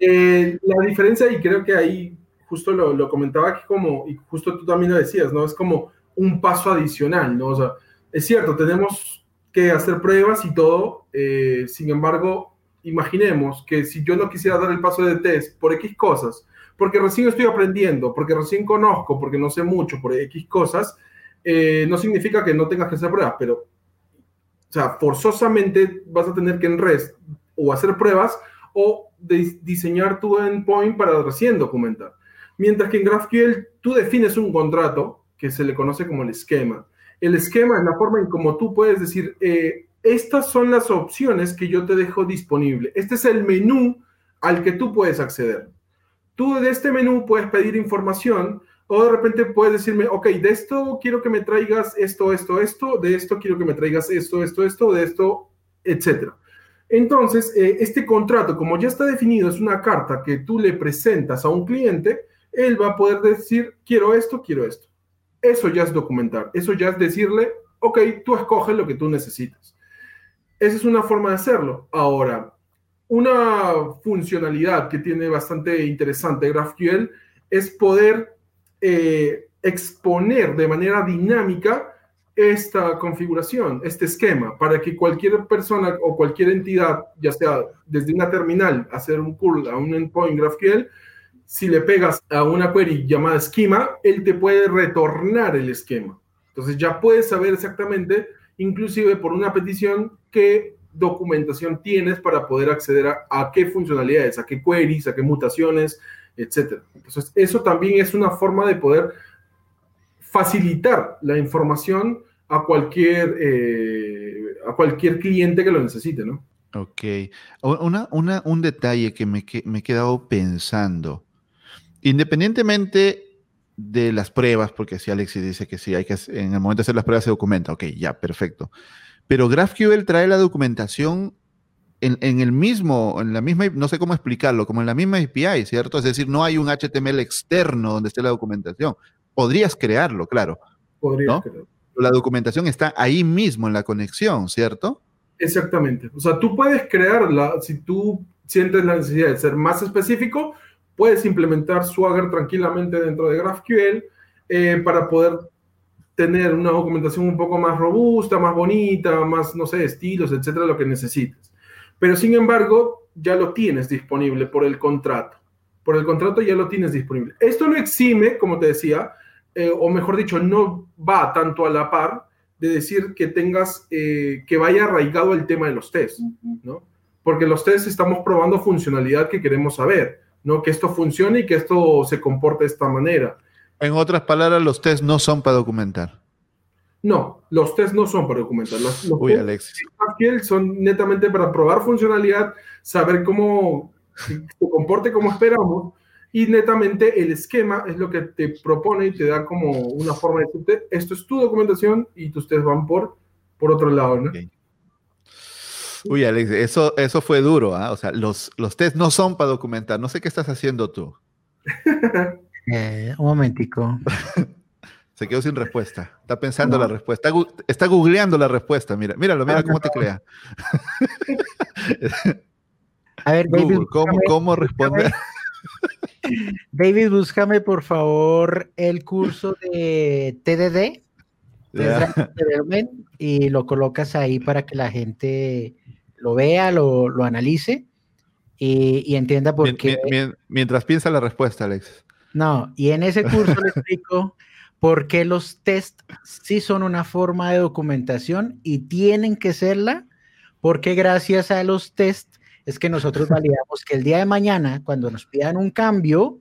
Eh, la diferencia, y creo que ahí justo lo, comentaba aquí como, y justo tú también lo decías, ¿no? Es como un paso adicional, ¿no? O sea, es cierto, tenemos que hacer pruebas y todo, eh, sin embargo, imaginemos que si yo no quisiera dar el paso de test por X cosas, porque recién estoy aprendiendo, porque recién conozco, porque no sé mucho por X cosas, eh, no significa que no tengas que hacer pruebas, pero o sea, forzosamente vas a tener que en REST o hacer pruebas o diseñar tu endpoint para recién documentar. Mientras que en GraphQL tú defines un contrato que se le conoce como el esquema. El esquema es la forma en cómo tú puedes decir, eh, estas son las opciones que yo te dejo disponible. Este es el menú al que tú puedes acceder. Tú de este menú puedes pedir información o de repente puedes decirme, ok, de esto quiero que me traigas esto, esto, esto, de esto quiero que me traigas esto, esto, esto, de esto, etc. Entonces, eh, este contrato, como ya está definido, es una carta que tú le presentas a un cliente, él va a poder decir, quiero esto, quiero esto. Eso ya es documentar, eso ya es decirle, ok, tú escoges lo que tú necesitas. Esa es una forma de hacerlo. Ahora, una funcionalidad que tiene bastante interesante GraphQL es poder eh, exponer de manera dinámica esta configuración, este esquema, para que cualquier persona o cualquier entidad, ya sea desde una terminal, hacer un curl a un endpoint GraphQL, si le pegas a una query llamada esquema, él te puede retornar el esquema. Entonces ya puedes saber exactamente, inclusive por una petición, qué documentación tienes para poder acceder a, qué funcionalidades, a qué queries, a qué mutaciones, etcétera. Entonces, eso también es una forma de poder facilitar la información a cualquier, eh, a cualquier cliente que lo necesite, ¿no? Ok. Un detalle que me, me he quedado pensando. Independientemente de las pruebas, porque si Alexis dice que sí, hay que en el momento de hacer las pruebas se documenta, ok, ya, perfecto. Pero GraphQL trae la documentación en, el mismo, en la misma, no sé cómo explicarlo, como en la misma API, ¿cierto? Es decir, no hay un HTML externo donde esté la documentación. Podrías crearlo, claro. Podrías crearlo. La documentación está ahí mismo en la conexión, ¿cierto? Exactamente. O sea, tú puedes crearla, si tú sientes la necesidad de ser más específico, puedes implementar Swagger tranquilamente dentro de GraphQL eh, para poder tener una documentación un poco más robusta, más bonita, más, no sé, estilos, etcétera, lo que necesites. Pero sin embargo, ya lo tienes disponible por el contrato. Por el contrato ya lo tienes disponible. Esto no exime, como te decía, eh, o mejor dicho, no va tanto a la par de decir que tengas, eh, que vaya arraigado el tema de los tests, ¿no? Porque los tests estamos probando funcionalidad que queremos saber, ¿no? Que esto funcione y que esto se comporte de esta manera. En otras palabras, los tests no son para documentar. No, los test no son para documentar. Los, Uy, Alex. son netamente para probar funcionalidad, saber cómo se comporte como esperamos y netamente el esquema es lo que te propone y te da como una forma de decirte, esto es tu documentación y tus test van por, por otro lado, ¿no? Uy, Alex, eso, eso fue duro, ¿ah? O sea, los, los test no son para documentar. No sé qué estás haciendo tú. Eh, un momentico. Se quedó sin respuesta. Está pensando la respuesta. Está, googleando la respuesta. Mira, míralo, mira ah, cómo te crea. A ver, David. ¿cómo, responder? David, búscame por favor el curso de TDD y lo colocas ahí para que la gente lo vea, lo, lo analice y, entienda por qué. mientras piensa la respuesta, Alex. No, y en ese curso le explico por qué los test sí son una forma de documentación y tienen que serla, porque gracias a los test es que nosotros validamos que el día de mañana, cuando nos pidan un cambio,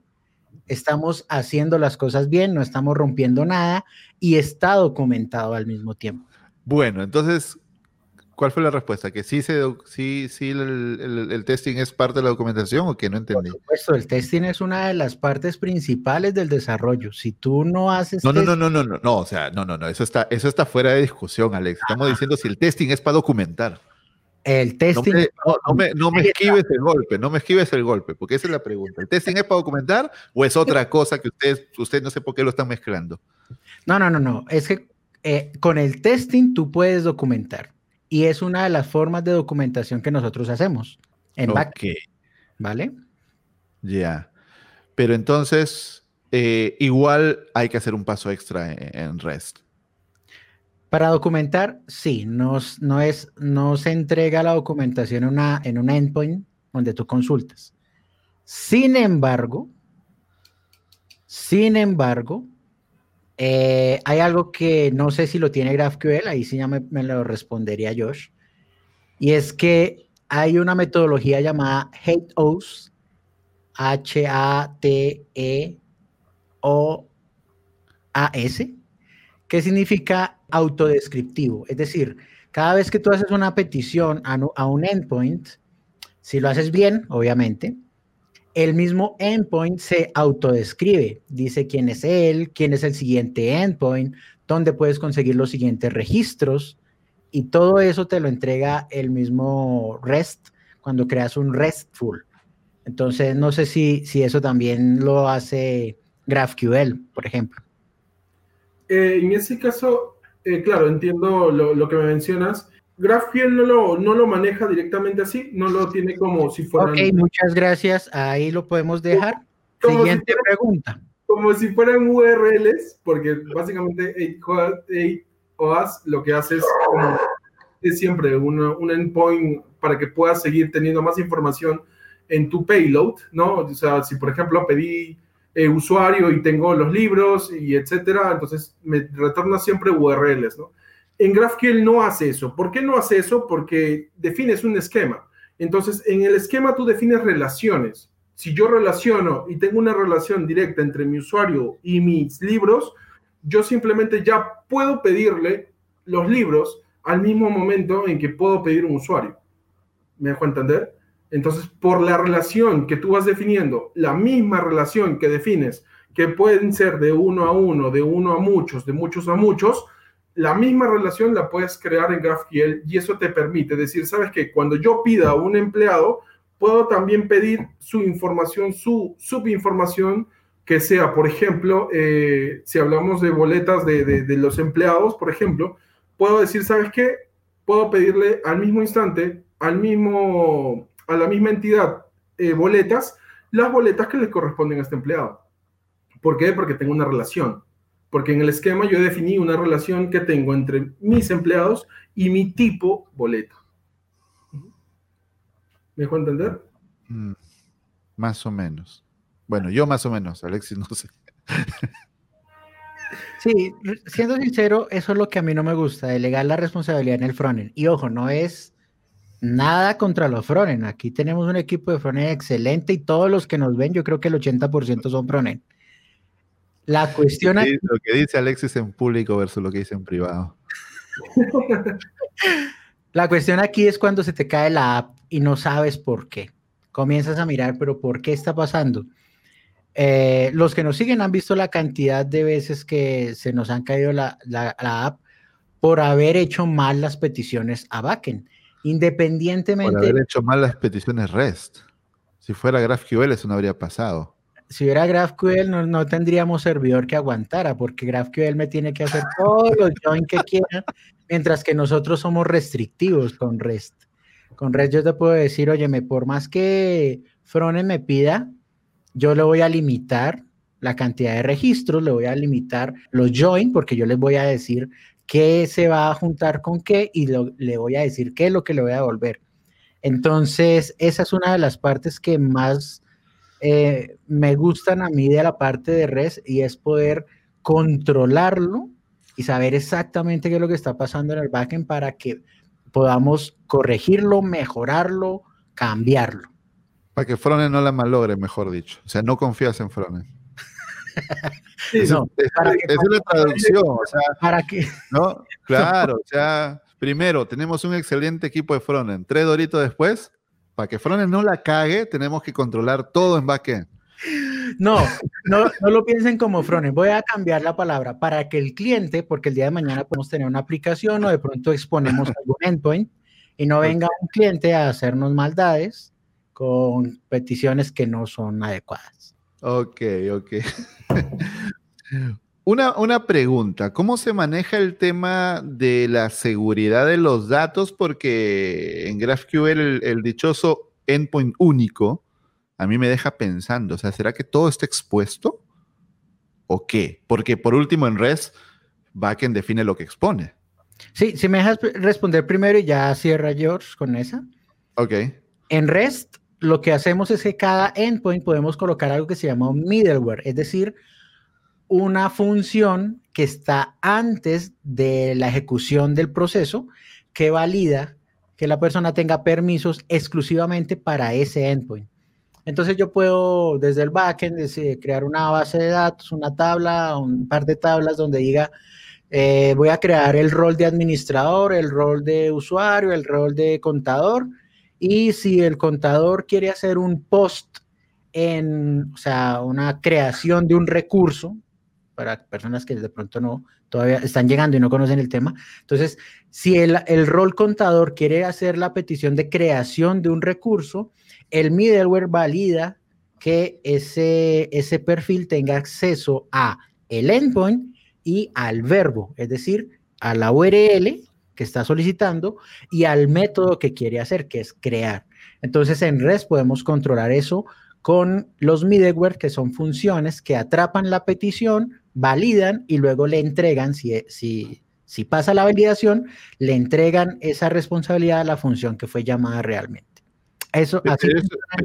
estamos haciendo las cosas bien, no estamos rompiendo nada y está documentado al mismo tiempo. Bueno, entonces, ¿cuál fue la respuesta? ¿Que sí, se, sí, sí el, testing es parte de la documentación o que no entendí? Por supuesto, el testing es una de las partes principales del desarrollo. Si tú no haces... No, no, no, no, no, no, no, o sea, no, no, no, eso está, eso está fuera de discusión, Alex. Estamos diciendo si el testing es para documentar. El testing. No me, esquives el golpe, no me esquives el golpe, porque esa es la pregunta. ¿El testing es para documentar o es otra cosa que ustedes, usted no sé por qué lo están mezclando? No, no, no, no. Es que eh, con el testing tú puedes documentar y es una de las formas de documentación que nosotros hacemos en okay. ¿Vale? Ya. Pero entonces, eh, igual hay que hacer un paso extra en REST. Para documentar, sí, no, no, es, no se entrega la documentación en, una, en un endpoint donde tú consultas. Sin embargo, sin embargo, eh, hay algo que no sé si lo tiene GraphQL, ahí sí ya me, lo respondería Josh, y es que hay una metodología llamada HateOS, H-A-T-E-O-A-S, que significa autodescriptivo. Es decir, cada vez que tú haces una petición a, un endpoint, si lo haces bien, obviamente, el mismo endpoint se autodescribe, dice quién es él, quién es el siguiente endpoint, dónde puedes conseguir los siguientes registros y todo eso te lo entrega el mismo REST cuando creas un RESTful. Entonces, no sé si, si eso también lo hace GraphQL, por ejemplo. Eh, en ese caso, eh, claro, entiendo lo, que me mencionas. GraphQL no lo, no lo maneja directamente así, no lo tiene como si fuera. Ok, muchas gracias. Ahí lo podemos dejar. Siguiente pregunta. Como si fueran URLs, porque básicamente OAS lo que hace es, es siempre un, un endpoint para que puedas seguir teniendo más información en tu payload, ¿no? O sea, si por ejemplo pedí eh, usuario y tengo los libros y etcétera, entonces me retorna siempre URLs, ¿no? En GraphQL no hace eso. ¿Por qué no hace eso? Porque defines un esquema. Entonces, en el esquema tú defines relaciones. Si yo relaciono y tengo una relación directa entre mi usuario y mis libros, yo simplemente ya puedo pedirle los libros al mismo momento en que puedo pedir un usuario. ¿Me dejo entender? Entonces, por la relación que tú vas definiendo, la misma relación que defines, que pueden ser de uno a uno, de uno a muchos, de muchos a muchos, la misma relación la puedes crear en GraphQL y eso te permite decir, sabes que cuando yo pida a un empleado, puedo también pedir su información, su subinformación, que sea, por ejemplo, eh, si hablamos de boletas de, de los empleados, por ejemplo, puedo decir, ¿sabes qué? Puedo pedirle al mismo instante, al mismo a la misma entidad eh, boletas, las boletas que le corresponden a este empleado. ¿Por qué? Porque tengo una relación. Porque en el esquema yo definí una relación que tengo entre mis empleados y mi tipo boleta. ¿Me dejo entender? Mm, más o menos. Bueno, yo más o menos, Alexis, no sé. Sí, siendo sincero, eso es lo que a mí no me gusta, delegar la responsabilidad en el frontend. Y ojo, no es Nada contra los frontend. Aquí tenemos un equipo de frontend excelente y todos los que nos ven, yo creo que el 80% son frontend. La cuestión aquí... Lo que dice Alexis en público versus lo que dice en privado. La cuestión aquí es cuando se te cae la app y no sabes por qué. Comienzas a mirar, pero ¿por qué está pasando? Eh, los que nos siguen han visto la cantidad de veces que se nos han caído la, la, la app por haber hecho mal las peticiones a backend. Independientemente. Por haber hecho mal las peticiones REST. Si fuera GraphQL, eso no habría pasado. Si hubiera GraphQL, no, tendríamos servidor que aguantara, porque GraphQL me tiene que hacer todos los join que quiera, mientras que nosotros somos restrictivos con REST. Con REST yo te puedo decir, óyeme, por más que Frontend me pida, yo le voy a limitar la cantidad de registros, le voy a limitar los join, porque yo les voy a decir qué se va a juntar con qué y le voy a decir qué es lo que le voy a devolver. Entonces, esa es una de las partes que más eh, me gustan a mí de la parte de REST y es poder controlarlo y saber exactamente qué es lo que está pasando en el backend para que podamos corregirlo, mejorarlo, cambiarlo. Para que Frontend no la malogre, mejor dicho. O sea, no confías en Frontend. es, no, es, una traducción, o sea, ¿para qué? ¿no? Claro, o sea, primero, tenemos un excelente equipo de frontend. Tres doritos después, para que frontend no la cague, tenemos que controlar todo en backend. No, no, no lo piensen como frontend. Voy a cambiar la palabra para que el cliente, porque el día de mañana podemos tener una aplicación o de pronto exponemos algún endpoint y no venga un cliente a hacernos maldades con peticiones que no son adecuadas. Ok, ok. Una, una, pregunta, ¿cómo se maneja el tema de la seguridad de los datos? Porque en GraphQL el, el, dichoso endpoint único a mí me deja pensando, o sea, ¿será que todo está expuesto? ¿O qué? Porque por último en REST, backend define lo que expone. Sí, si me dejas responder primero y ya cierra George con esa. Ok. En REST, lo que hacemos es que cada endpoint podemos colocar algo que se llama middleware, es decir, una función que está antes de la ejecución del proceso que valida que la persona tenga permisos exclusivamente para ese endpoint. Entonces yo puedo desde el backend crear una base de datos, una tabla, un par de tablas donde diga, eh, voy a crear el rol de administrador, el rol de usuario, el rol de contador. Y si el contador quiere hacer un post en, o sea, una creación de un recurso, para personas que de pronto no todavía están llegando y no conocen el tema. Entonces, si el, el, rol contador quiere hacer la petición de creación de un recurso, el middleware valida que ese, ese perfil tenga acceso a el endpoint y al verbo, es decir, a la URL que está solicitando y al método que quiere hacer, que es crear. Entonces, en REST podemos controlar eso con los middleware, que son funciones que atrapan la petición, validan y luego le entregan, si, si, si pasa la validación, le entregan esa responsabilidad a la función que fue llamada realmente. Eso, así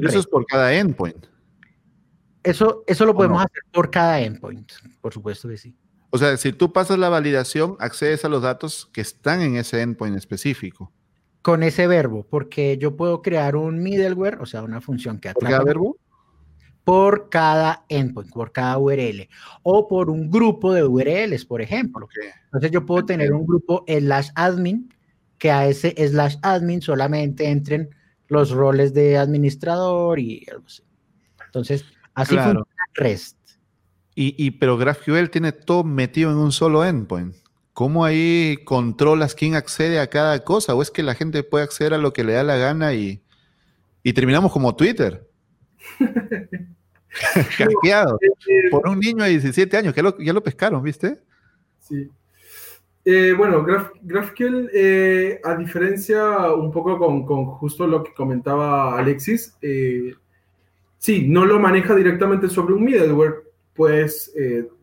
eso, es por cada endpoint. Eso, eso lo podemos hacer por cada endpoint, por supuesto que sí. O sea, si tú pasas la validación, accedes a los datos que están en ese endpoint específico. Con ese verbo, porque yo puedo crear un middleware, o sea, una función que atrapa. ¿Por cada verbo? Por cada endpoint, por cada URL, o por un grupo de URLs, por ejemplo. Entonces yo puedo tener un grupo slash admin, que a ese slash admin solamente entren los roles de administrador y algo así. Entonces, así funciona REST. Y, y, pero GraphQL tiene todo metido en un solo endpoint. ¿Cómo ahí controlas quién accede a cada cosa? ¿O es que la gente puede acceder a lo que le da la gana y, y terminamos como Twitter? Hackeado. Eh, por un niño de 17 años, que ya lo pescaron, ¿viste? Sí. Eh, bueno, GraphQL, eh, a diferencia un poco con, con, justo lo que comentaba Alexis, sí, no lo maneja directamente sobre un middleware, pues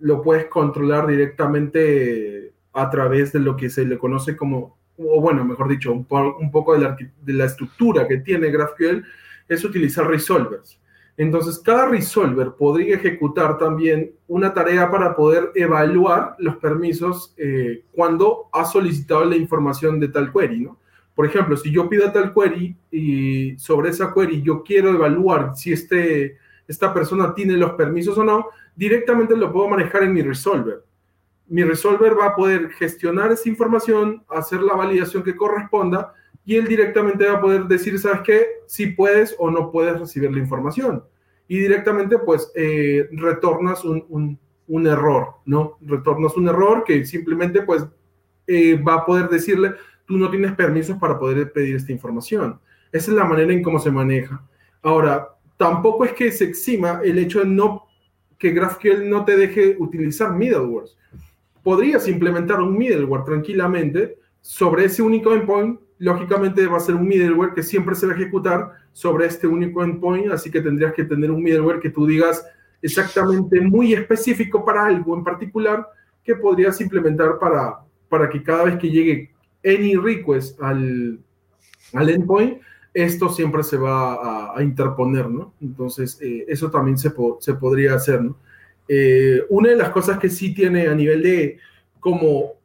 lo puedes controlar directamente a través de lo que se le conoce como, o bueno, mejor dicho, un, un poco de la, de la estructura que tiene GraphQL, es utilizar resolvers. Entonces, cada resolver podría ejecutar también una tarea para poder evaluar los permisos eh, cuando ha solicitado la información de tal query, ¿no? Por ejemplo, si yo pido tal query y sobre esa query yo quiero evaluar si este, esta persona tiene los permisos o no, directamente lo puedo manejar en mi resolver. Mi resolver va a poder gestionar esa información, hacer la validación que corresponda y él directamente va a poder decir, ¿sabes qué? Si puedes o no puedes recibir la información. Y directamente, pues, eh, retornas un, un, error, ¿no? Retornas un error que simplemente, pues, eh, va a poder decirle, tú no tienes permisos para poder pedir esta información. Esa es la manera en cómo se maneja. Ahora, tampoco es que se exima el hecho de no que GraphQL no te deje utilizar middlewares. Podrías implementar un middleware tranquilamente sobre ese único endpoint lógicamente va a ser un middleware que siempre se va a ejecutar sobre este único endpoint, así que tendrías que tener un middleware que tú digas exactamente muy específico para algo en particular que podrías implementar para, para que cada vez que llegue any request al, al endpoint, esto siempre se va a, interponer, ¿no? Entonces, eh, eso también se, se, podría hacer. Eh, una de las cosas que sí tiene a nivel de, como,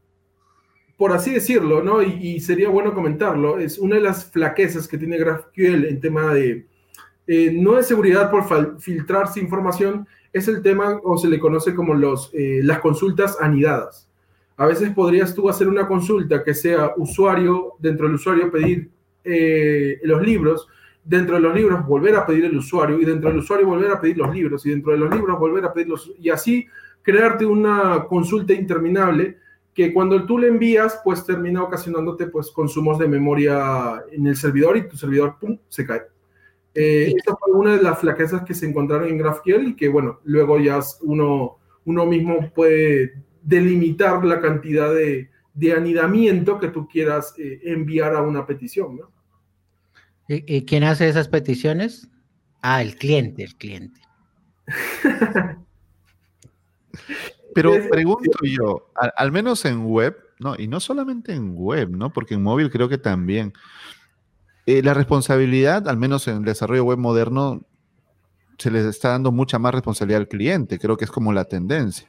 por así decirlo, ¿no? Y, sería bueno comentarlo, es una de las flaquezas que tiene GraphQL en tema de, eh, no de seguridad por filtrarse información, es el tema, o se le conoce como los, las consultas anidadas. A veces podrías tú hacer una consulta que sea usuario, dentro del usuario pedir eh, los libros, dentro de los libros volver a pedir el usuario y dentro del usuario volver a pedir los libros y dentro de los libros volver a pedir los... Y así crearte una consulta interminable que cuando tú le envías, pues termina ocasionándote pues consumos de memoria en el servidor y tu servidor, ¡pum!, se cae. Eh, esta fue una de las flaquezas que se encontraron en GraphQL y que, bueno, luego ya uno, uno mismo puede delimitar la cantidad de, de anidamiento que tú quieras eh, enviar a una petición. ¿no? ¿Y, quién hace esas peticiones? Ah, el cliente, el cliente. Pero pregunto yo, al, menos en web, no, y no solamente en web, ¿no? Porque en móvil creo que también. Eh, la responsabilidad, al menos en el desarrollo web moderno, se les está dando mucha más responsabilidad al cliente. Creo que es como la tendencia.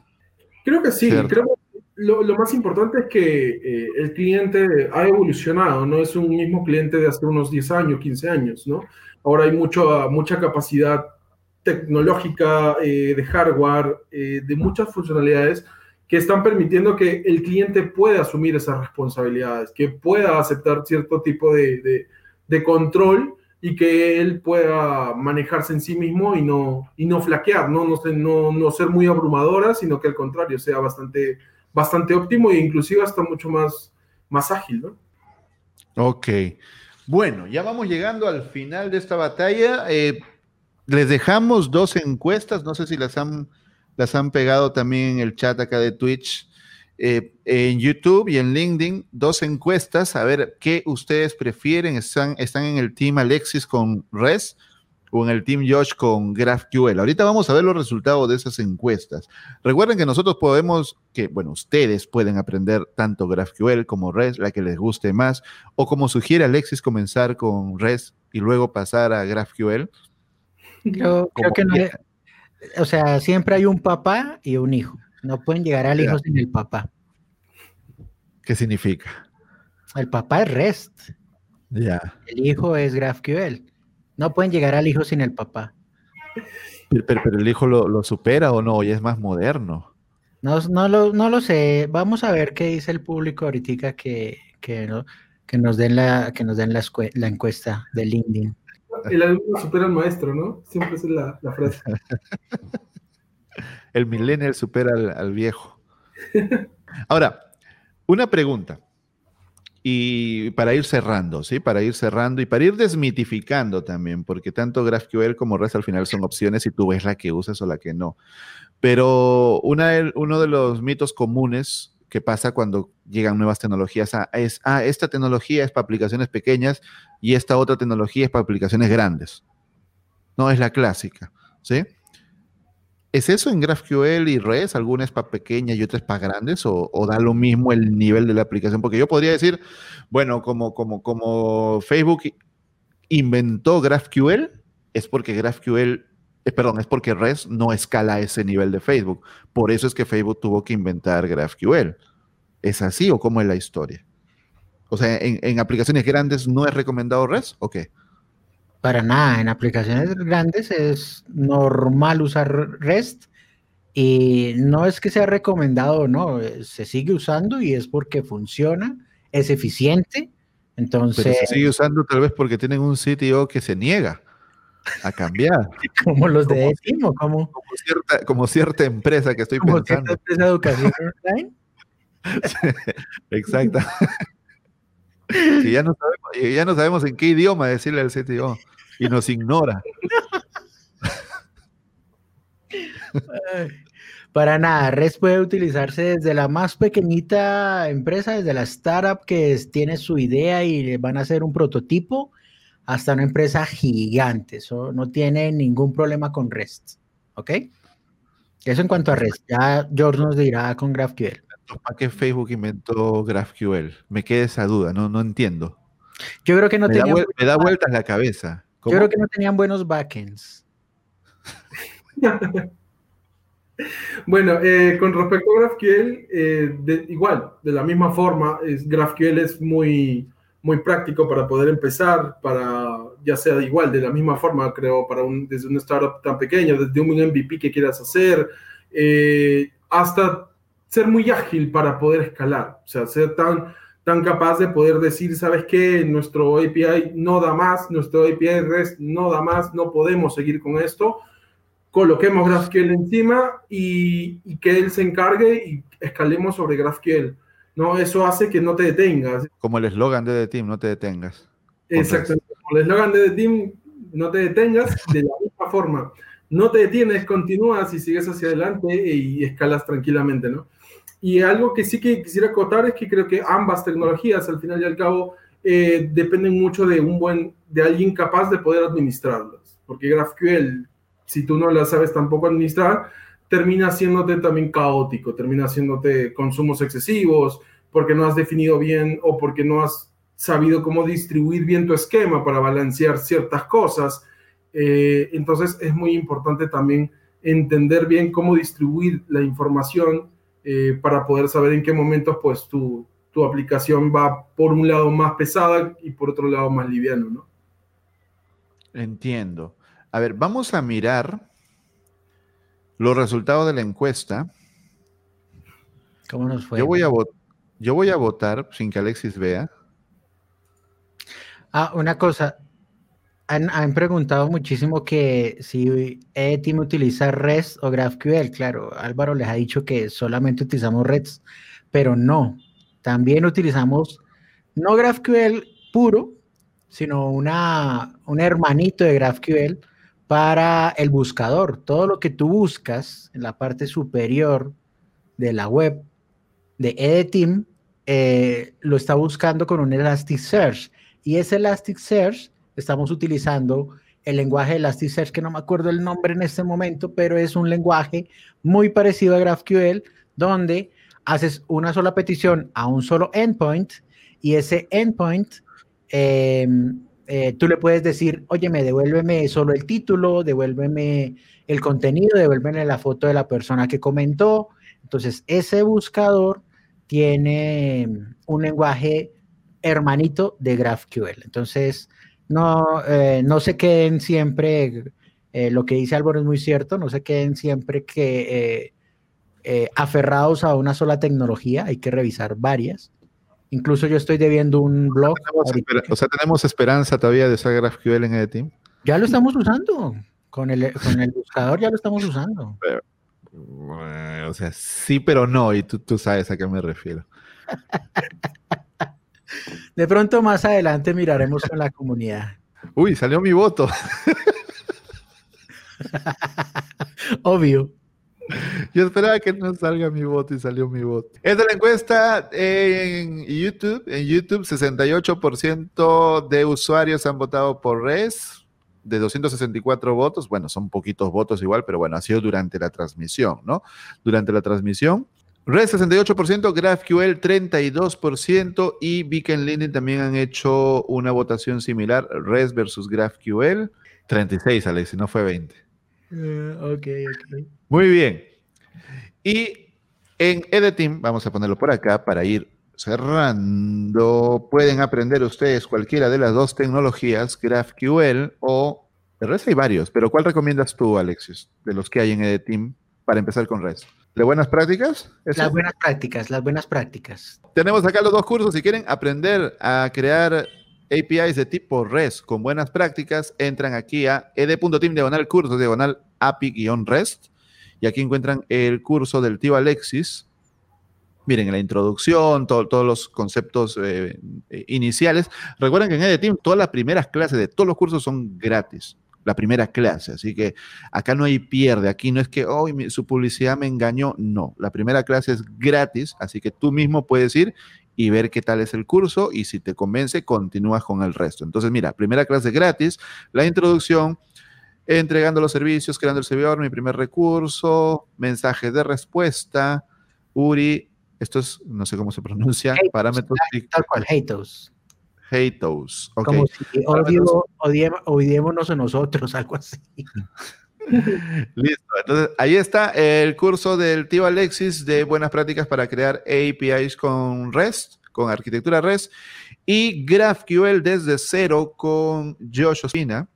Creo que sí, creo lo, lo, más importante es que eh, el cliente ha evolucionado, no es un mismo cliente de hace unos 10 años, 15 años, ¿no? Ahora hay mucho, mucha capacidad tecnológica, eh, de hardware, eh, de muchas funcionalidades que están permitiendo que el cliente pueda asumir esas responsabilidades, que pueda aceptar cierto tipo de, de, control y que él pueda manejarse en sí mismo y no, y no flaquear, ¿no? No, no, no ser muy abrumadora, sino que al contrario sea bastante bastante óptimo e inclusive hasta mucho más, más ágil, ¿no? Ok. Bueno, ya vamos llegando al final de esta batalla. Eh, les dejamos dos encuestas, no sé si las han, las han pegado también en el chat acá de Twitch, eh, en YouTube y en LinkedIn, dos encuestas, a ver qué ustedes prefieren. Están, están en el team Alexis con Res o en el Team Josh con GraphQL. Ahorita vamos a ver los resultados de esas encuestas. Recuerden que nosotros podemos, que bueno, ustedes pueden aprender tanto GraphQL como REST, la que les guste más, o como sugiere Alexis, comenzar con REST y luego pasar a GraphQL. Yo creo que no, o sea, siempre hay un papá y un hijo. No pueden llegar al hijo sin el papá. ¿Qué significa? El papá es REST. Ya. El hijo es GraphQL. No pueden llegar al hijo sin el papá. Pero, el hijo lo, supera o no, ya es más moderno. No, no, lo, no lo sé. Vamos a ver qué dice el público ahorita que, que, que nos den, la, que nos den la, la encuesta de LinkedIn. El alumno supera al maestro, ¿no? Siempre es la, frase. el millennial supera al viejo. Ahora, una pregunta. Y para ir cerrando, ¿sí? Para ir cerrando y para ir desmitificando también, porque tanto GraphQL como REST al final son opciones y tú ves la que usas o la que no. Pero una, uno de los mitos comunes que pasa cuando llegan nuevas tecnologías es, ah, esta tecnología es para aplicaciones pequeñas y esta otra tecnología es para aplicaciones grandes. No, es la clásica, ¿sí? ¿Es eso en GraphQL y REST? ¿Alguna es para pequeñas y otras para grandes? O, da lo mismo el nivel de la aplicación? Porque yo podría decir, bueno, como, como, como Facebook inventó GraphQL, es porque GraphQL, eh, perdón, es porque REST no escala a ese nivel de Facebook. Por eso es que Facebook tuvo que inventar GraphQL. ¿Es así o cómo es la historia? O sea, en, en aplicaciones grandes no es recomendado REST o qué? Para nada, en aplicaciones grandes es normal usar REST y no es que sea recomendado no, se sigue usando y es porque funciona, es eficiente. Entonces. Pero se sigue usando tal vez porque tienen un sitio que se niega a cambiar. como los de Etimo, como, cierta, como cierta empresa que estoy como pensando. Cierta empresa de educación online. Exacto. ya, no sabemos, ya no sabemos en qué idioma decirle al CTO y nos ignora. Para nada, REST puede utilizarse desde la más pequeñita empresa, desde la startup que tiene su idea y van a hacer un prototipo, hasta una empresa gigante. Eso no tiene ningún problema con REST. ¿Ok? Eso en cuanto a REST. Ya George nos dirá con GraphQL. ¿Para qué Facebook inventó GraphQL? Me queda esa duda, no, no entiendo. Yo creo que no me, da, tenían, vuel- me da vueltas la cabeza. yo creo que no tenían buenos backends. Bueno, eh, con respecto a GraphQL, eh, de- igual, de la misma forma, es, GraphQL es muy, muy práctico para poder empezar, para, ya sea igual, de la misma forma, creo, para un, desde una startup tan pequeña, desde un MVP que quieras hacer, eh, hasta ser muy ágil para poder escalar, o sea, ser tan, tan capaz de poder decir, ¿sabes qué? Nuestro API no da más, nuestro API REST no da más, no podemos seguir con esto coloquemos GraphQL encima y, y que él se encargue y escalemos sobre GraphQL. ¿No? Eso hace que no te detengas. Como el eslogan de The Team, no te detengas. Exactamente. Como el eslogan de The Team, no te detengas, de la misma forma. No te detienes, continúas y sigues hacia adelante y escalas tranquilamente, ¿no? Y algo que sí que quisiera acotar es que creo que ambas tecnologías, al final y al cabo, eh, dependen mucho de un buen, de alguien capaz de poder administrarlas. Porque GraphQL, si tú no la sabes tampoco administrar, termina haciéndote también caótico, termina haciéndote consumos excesivos, porque no has definido bien o porque no has sabido cómo distribuir bien tu esquema para balancear ciertas cosas. Eh, entonces es muy importante también entender bien cómo distribuir la información eh, para poder saber en qué momentos pues tu, tu aplicación va por un lado más pesada y por otro lado más liviano, ¿no? Entiendo. A ver, vamos a mirar los resultados de la encuesta. ¿Cómo nos fue? Yo voy a, vot- yo voy a votar sin que Alexis vea. Ah, una cosa. Han, han preguntado muchísimo que si E-Team utiliza REST o GraphQL. Claro, Álvaro les ha dicho que solamente utilizamos REST, pero no. También utilizamos no GraphQL puro, sino una, un hermanito de GraphQL para el buscador. Todo lo que tú buscas en la parte superior de la web de EDTeam eh, lo está buscando con un Elasticsearch. Y ese Elasticsearch estamos utilizando el lenguaje Elasticsearch, que no me acuerdo el nombre en este momento, pero es un lenguaje muy parecido a GraphQL, donde haces una sola petición a un solo endpoint y ese endpoint eh, eh, tú le puedes decir, oye, me devuélveme solo el título, devuélveme el contenido, devuélveme la foto de la persona que comentó. Entonces, ese buscador tiene un lenguaje hermanito de GraphQL. Entonces, no, eh, no se queden siempre, eh, lo que dice Álvaro es muy cierto, no se queden siempre que aferrados a una sola tecnología, hay que revisar varias. Incluso yo estoy debiendo un blog. Tenemos o sea, tenemos esperanza todavía de usar GraphQL en Team. Ya lo estamos usando. Con el, con el buscador ya lo estamos usando. Bueno, o sea, sí, pero no, y tú, tú sabes a qué me refiero. De pronto más adelante miraremos con la comunidad. Uy, salió mi voto. Obvio. Yo esperaba que no salga mi voto y salió mi voto. Esta es la encuesta en YouTube. En YouTube, 68% de usuarios han votado por RES. De 264 votos, bueno, son poquitos votos igual, pero bueno, ha sido durante la transmisión, ¿no? Durante la transmisión. RES 68%, GraphQL 32% y Beacon Linden también han hecho una votación similar, RES versus GraphQL. 36, Alexis, no fue 20. Uh, ok, ok. Muy bien. Y en Edeteam, vamos a ponerlo por acá para ir cerrando. Pueden aprender ustedes cualquiera de las dos tecnologías, GraphQL o REST hay varios, pero ¿cuál recomiendas tú, Alexis, de los que hay en Edeteam para empezar con REST? ¿De buenas prácticas? ¿Eso? Las buenas prácticas, las buenas prácticas. Tenemos acá los dos cursos. Si quieren aprender a crear APIs de tipo REST con buenas prácticas, entran aquí a ed.team diagonal cursos diagonal API-REST y aquí encuentran el curso del tío Alexis. Miren, la introducción, to- todos los conceptos eh, eh, iniciales. Recuerden que en EDTeam todas las primeras clases de todos los cursos son gratis. La primera clase, así que acá no hay pierde, aquí no es que mi- su publicidad me engañó, no, la primera clase es gratis, así que tú mismo puedes ir y ver qué tal es el curso y si te convence, continúas con el resto. Entonces, mira, primera clase gratis, la introducción, entregando los servicios, creando el servidor, mi primer recurso, mensaje de respuesta, URI, esto es, no sé cómo se pronuncia, Hatos, parámetros, Tal cual, Hatos. Hatos. Como si odio, odiémonos a nosotros, algo así. Listo. Entonces, ahí está el curso del tío Alexis de buenas prácticas para crear APIs con REST, con arquitectura REST, y GraphQL desde cero con Josh Osina.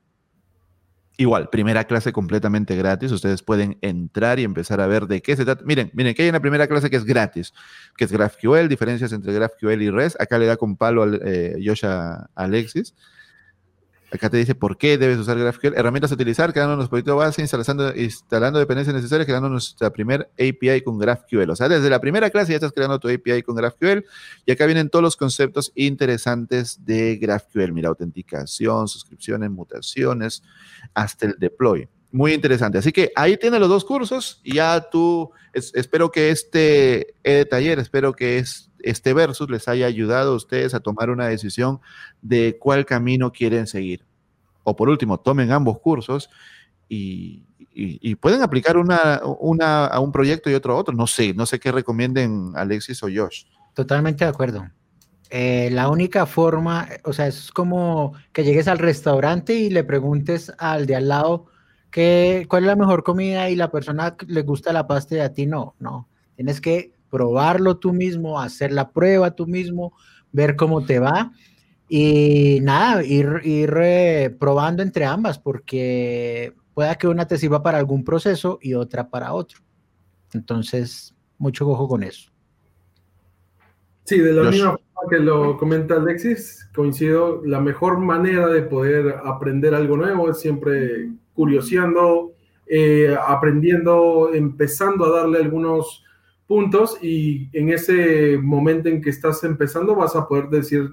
Igual, primera clase completamente gratis. Ustedes pueden entrar y empezar a ver de qué se trata. Miren, miren, que hay una primera clase que es gratis, que es GraphQL, diferencias entre GraphQL y REST. Acá le da con palo a eh, Josh Alexis. Acá te dice por qué debes usar GraphQL. Herramientas a utilizar, creando proyectos base, instalando, instalando dependencias necesarias, creando nuestra primer API con GraphQL. O sea, desde la primera clase ya estás creando tu API con GraphQL y acá vienen todos los conceptos interesantes de GraphQL. Mira, autenticación, suscripciones, mutaciones, hasta el deploy. Muy interesante. Así que ahí tienes los dos cursos y ya tú, espero que este e taller, espero que es este versus les haya ayudado a ustedes a tomar una decisión de cuál camino quieren seguir. O por último, tomen ambos cursos y, pueden aplicar una, una, a un proyecto y otro a otro. No sé, no sé qué recomienden Alexis o Josh. Totalmente de acuerdo. Eh, la única forma, o sea, es como que llegues al restaurante y le preguntes al de al lado que, cuál es la mejor comida y la persona le gusta la pasta y a ti no, no. Tienes que probarlo tú mismo, hacer la prueba tú mismo, ver cómo te va y nada, ir, ir eh, probando entre ambas porque pueda que una te sirva para algún proceso y otra para otro. Entonces, mucho ojo con eso. Sí, de la misma forma que lo comenta Alexis, coincido, la mejor manera de poder aprender algo nuevo es siempre curioseando, eh, aprendiendo, empezando a darle algunos puntos y en ese momento en que estás empezando vas a poder decir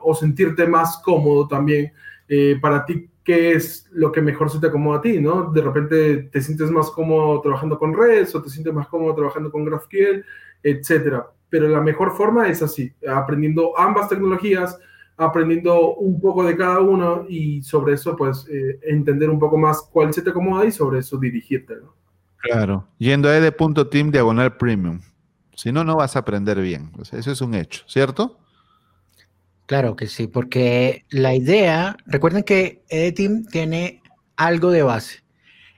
o sentirte más cómodo también eh, para ti qué es lo que mejor se te acomoda a ti, ¿no? De repente te sientes más cómodo trabajando con redes o te sientes más cómodo trabajando con GraphQL, etcétera. Pero la mejor forma es así, aprendiendo ambas tecnologías, aprendiendo un poco de cada uno y sobre eso pues eh, entender un poco más cuál se te acomoda y sobre eso dirigirte, ¿no? Claro, yendo a ed.team diagonal premium. Si no, no vas a aprender bien. eso es un hecho, ¿cierto? Claro que sí, porque la idea, recuerden que EdTeam tiene algo de base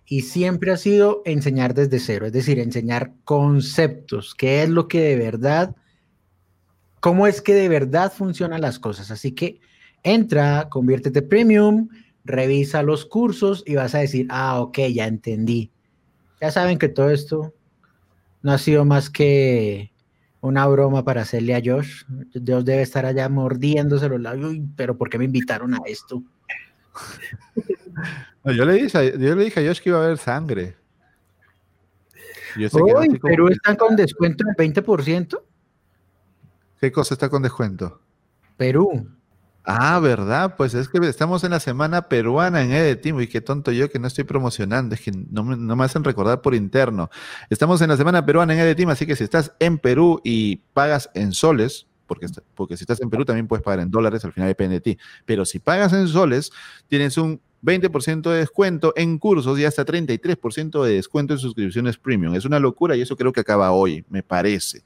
y siempre ha sido enseñar desde cero, es decir, enseñar conceptos, qué es lo que de verdad, cómo es que de verdad funcionan las cosas. Así que entra, conviértete premium, revisa los cursos y vas a decir, ah, ok, ya entendí ya saben que todo esto no ha sido más que una broma para hacerle a Josh. Dios debe estar allá mordiéndose los labios, pero ¿por qué me invitaron a esto? yo, le dije, yo le dije a Josh que iba a haber sangre. Uy, ¿Perú está con descuento del 20%? ¿Qué cosa está con descuento? Perú. Ah, ¿verdad? Pues es que estamos en la semana peruana en Edetim y qué tonto yo que no estoy promocionando, es que no me, no me hacen recordar por interno. Estamos en la semana peruana en Edetim, así que si estás en Perú y pagas en soles, porque, porque si estás en Perú también puedes pagar en dólares, al final depende de ti, pero si pagas en soles, tienes un 20% de descuento en cursos y hasta 33% de descuento en suscripciones premium. Es una locura y eso creo que acaba hoy, me parece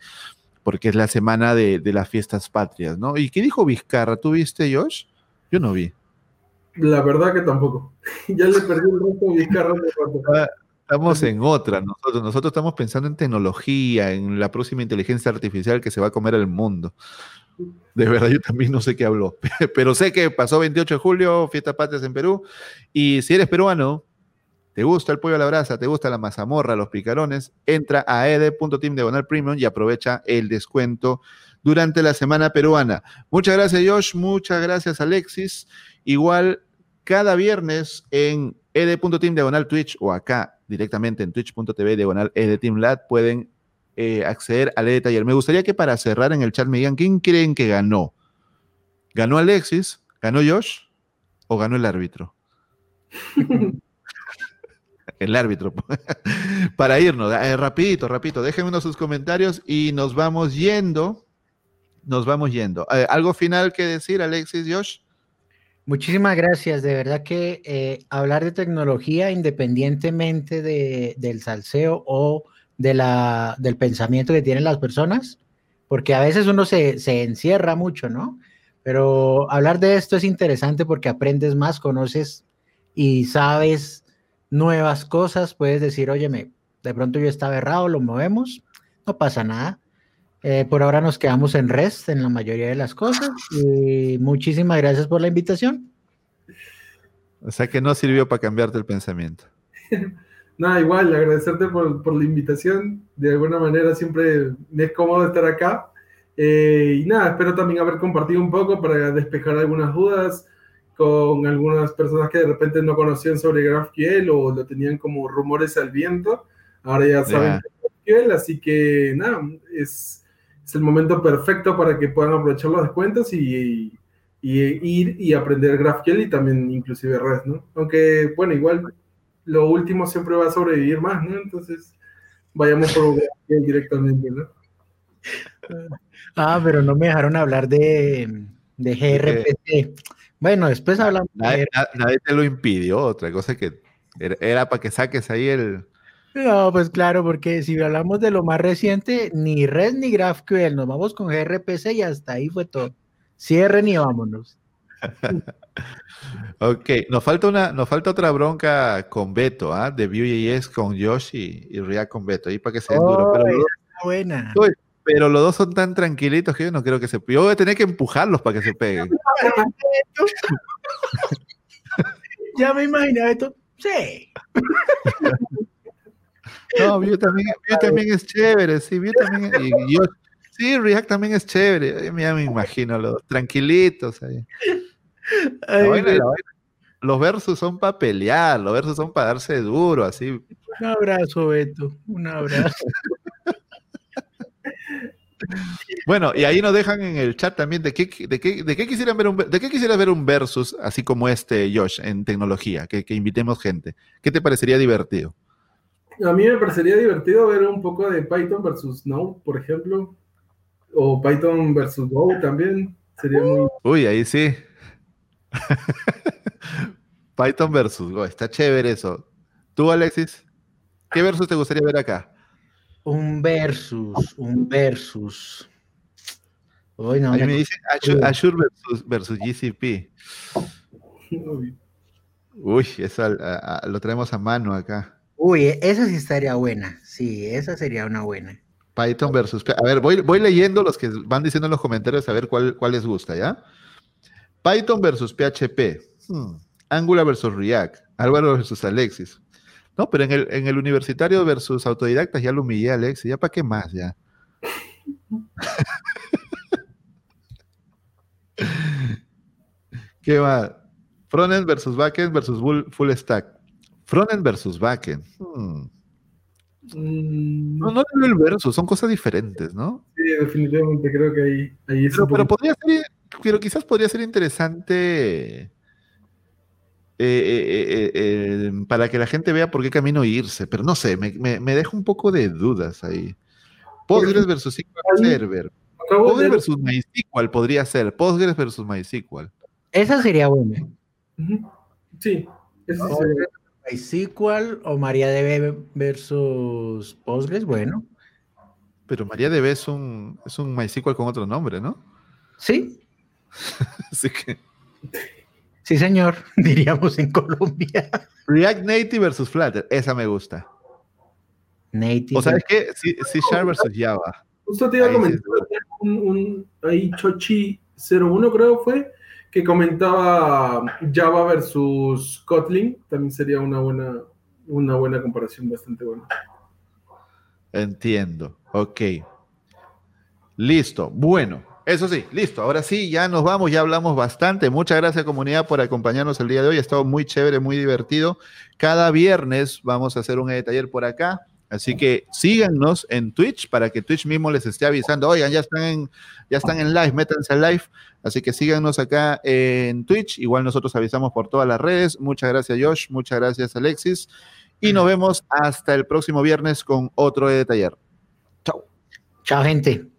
porque es la semana de, las fiestas patrias, ¿no? ¿Y qué dijo Vizcarra? ¿Tú viste, Josh? Yo no vi. La verdad que tampoco. ya le perdí el resto a Vizcarra. Estamos en otra, nosotros, nosotros estamos pensando en tecnología, en la próxima inteligencia artificial que se va a comer el mundo. De verdad, yo también no sé qué habló, pero sé que pasó 28 de julio, fiestas patrias en Perú, y si eres peruano, ¿Te gusta el pollo a la brasa? ¿Te gusta la mazamorra, los picarones? Entra a ed.team y aprovecha el descuento durante la semana peruana. Muchas gracias, Josh. Muchas gracias, Alexis. Igual, cada viernes en ed.team Twitch o acá directamente en twitch.tv diagonal edteamlat pueden eh, acceder al ed taller. Me gustaría que para cerrar en el chat me digan quién creen que ganó. ¿Ganó Alexis? ¿Ganó Josh? ¿O ganó el árbitro? el árbitro, para irnos. Eh, rapidito, rapidito, déjenme sus comentarios y nos vamos yendo. Nos vamos yendo. Eh, ¿Algo final que decir, Alexis, Josh? Muchísimas gracias. De verdad que eh, hablar de tecnología independientemente de, del salseo o de la, del pensamiento que tienen las personas, porque a veces uno se, se encierra mucho, ¿no? Pero hablar de esto es interesante porque aprendes más, conoces y sabes nuevas cosas. Puedes decir, óyeme, de pronto yo estaba errado, lo movemos, no pasa nada. Eh, por ahora nos quedamos en REST en la mayoría de las cosas y muchísimas gracias por la invitación. O sea que no sirvió para cambiarte el pensamiento. Nada, igual, agradecerte por, por, la invitación. De alguna manera siempre me es cómodo estar acá. Eh, y nada, espero también haber compartido un poco para despejar algunas dudas con algunas personas que de repente no conocían sobre GraphQL o lo tenían como rumores al viento. Ahora ya saben GraphQL, así que nada, es, es, el momento perfecto para que puedan aprovechar los descuentos y, y, ir y aprender GraphQL y también inclusive REST, ¿no? Aunque, bueno, igual lo último siempre va a sobrevivir más, ¿no? Entonces, vayamos por GraphQL directamente, ¿no? Ah, pero no me dejaron hablar de, de gRPC. Bueno, después hablamos. Nadie, nadie, te lo impidió, otra cosa que era, para que saques ahí el. No, pues claro, porque si hablamos de lo más reciente, ni Red ni GraphQL, nos vamos con gRPC y hasta ahí fue todo. Cierren y vámonos. ok, nos falta una, nos falta otra bronca con Beto, ¿ah? De Vue.js con Josh y, React con Beto, ahí para que se duro. Pero buena. Pero los dos son tan tranquilitos que yo no creo que se Yo voy a tener que empujarlos para que se peguen. ya me imaginé esto. Sí. No, Vue también, también es chévere, sí, Vue también y yo, sí, React también es chévere. Ya me imagino los tranquilitos ahí. los versos son para pelear, los versos son para darse duro, así. Un abrazo, Beto, un abrazo. Bueno, y ahí nos dejan en el chat también de qué, de qué, de qué quisieran ver un de qué quisiera ver un versus así como este, Josh, en tecnología, que, que, invitemos gente. ¿Qué te parecería divertido? A mí me parecería divertido ver un poco de Python versus Node, por ejemplo, o Python versus Go también. Sería muy. Uy, ahí sí. Python versus Go, está chévere eso. ¿Tú, Alexis? ¿Qué versus te gustaría ver acá? Un versus, un versus. Hoy no, me dice Azure, versus, versus, GCP. Uy, eso lo traemos a mano acá. Uy, esa sí estaría buena. Sí, esa sería una buena. Python versus. A ver, voy, voy leyendo los que van diciendo en los comentarios a ver cuál, cuál les gusta, ¿ya? Python versus PHP. Hmm. Angular versus React. Álvaro versus Alexis. No, pero en el, en el universitario versus autodidactas ya lo humillé, Alex. ¿Ya para qué más? Ya. ¿Qué va? Frontend versus backend versus full stack. Frontend versus backend. Hmm. Mm. No, no el versus, son cosas diferentes, ¿no? Sí, definitivamente creo que ahí, ahí pero, pero, podría ser, pero quizás podría ser interesante eh, eh, eh, para que la gente vea por qué camino irse, pero no sé, me, me, deja un poco de dudas ahí. Postgres versus SQL Server. Postgres versus MySQL podría ser. Postgres versus MySQL. Esa sería buena. Sí. MySQL o MariaDB versus Postgres, bueno. Pero MariaDB es un, es un MySQL con otro nombre, ¿no? Sí. Así que. Sí, señor, diríamos en Colombia. React Native versus Flutter, esa me gusta. Native. O sabes qué, C, Sharp versus Java. Justo te iba a comentar un, un, ahí Chochi 01 creo fue, que comentaba Java versus Kotlin, también sería una buena, una buena comparación bastante buena. Entiendo, ok. Listo, bueno. Eso sí, listo. Ahora sí, ya nos vamos, ya hablamos bastante. Muchas gracias comunidad por acompañarnos el día de hoy. Ha estado muy chévere, muy divertido. Cada viernes vamos a hacer un taller por acá. Así que síganos en Twitch para que Twitch mismo les esté avisando. Oigan, ya están en, ya están en live, métanse al live. Así que síganos acá en Twitch. Igual nosotros avisamos por todas las redes. Muchas gracias, Josh. Muchas gracias, Alexis. Y nos vemos hasta el próximo viernes con otro de taller. Chao. Chao, gente.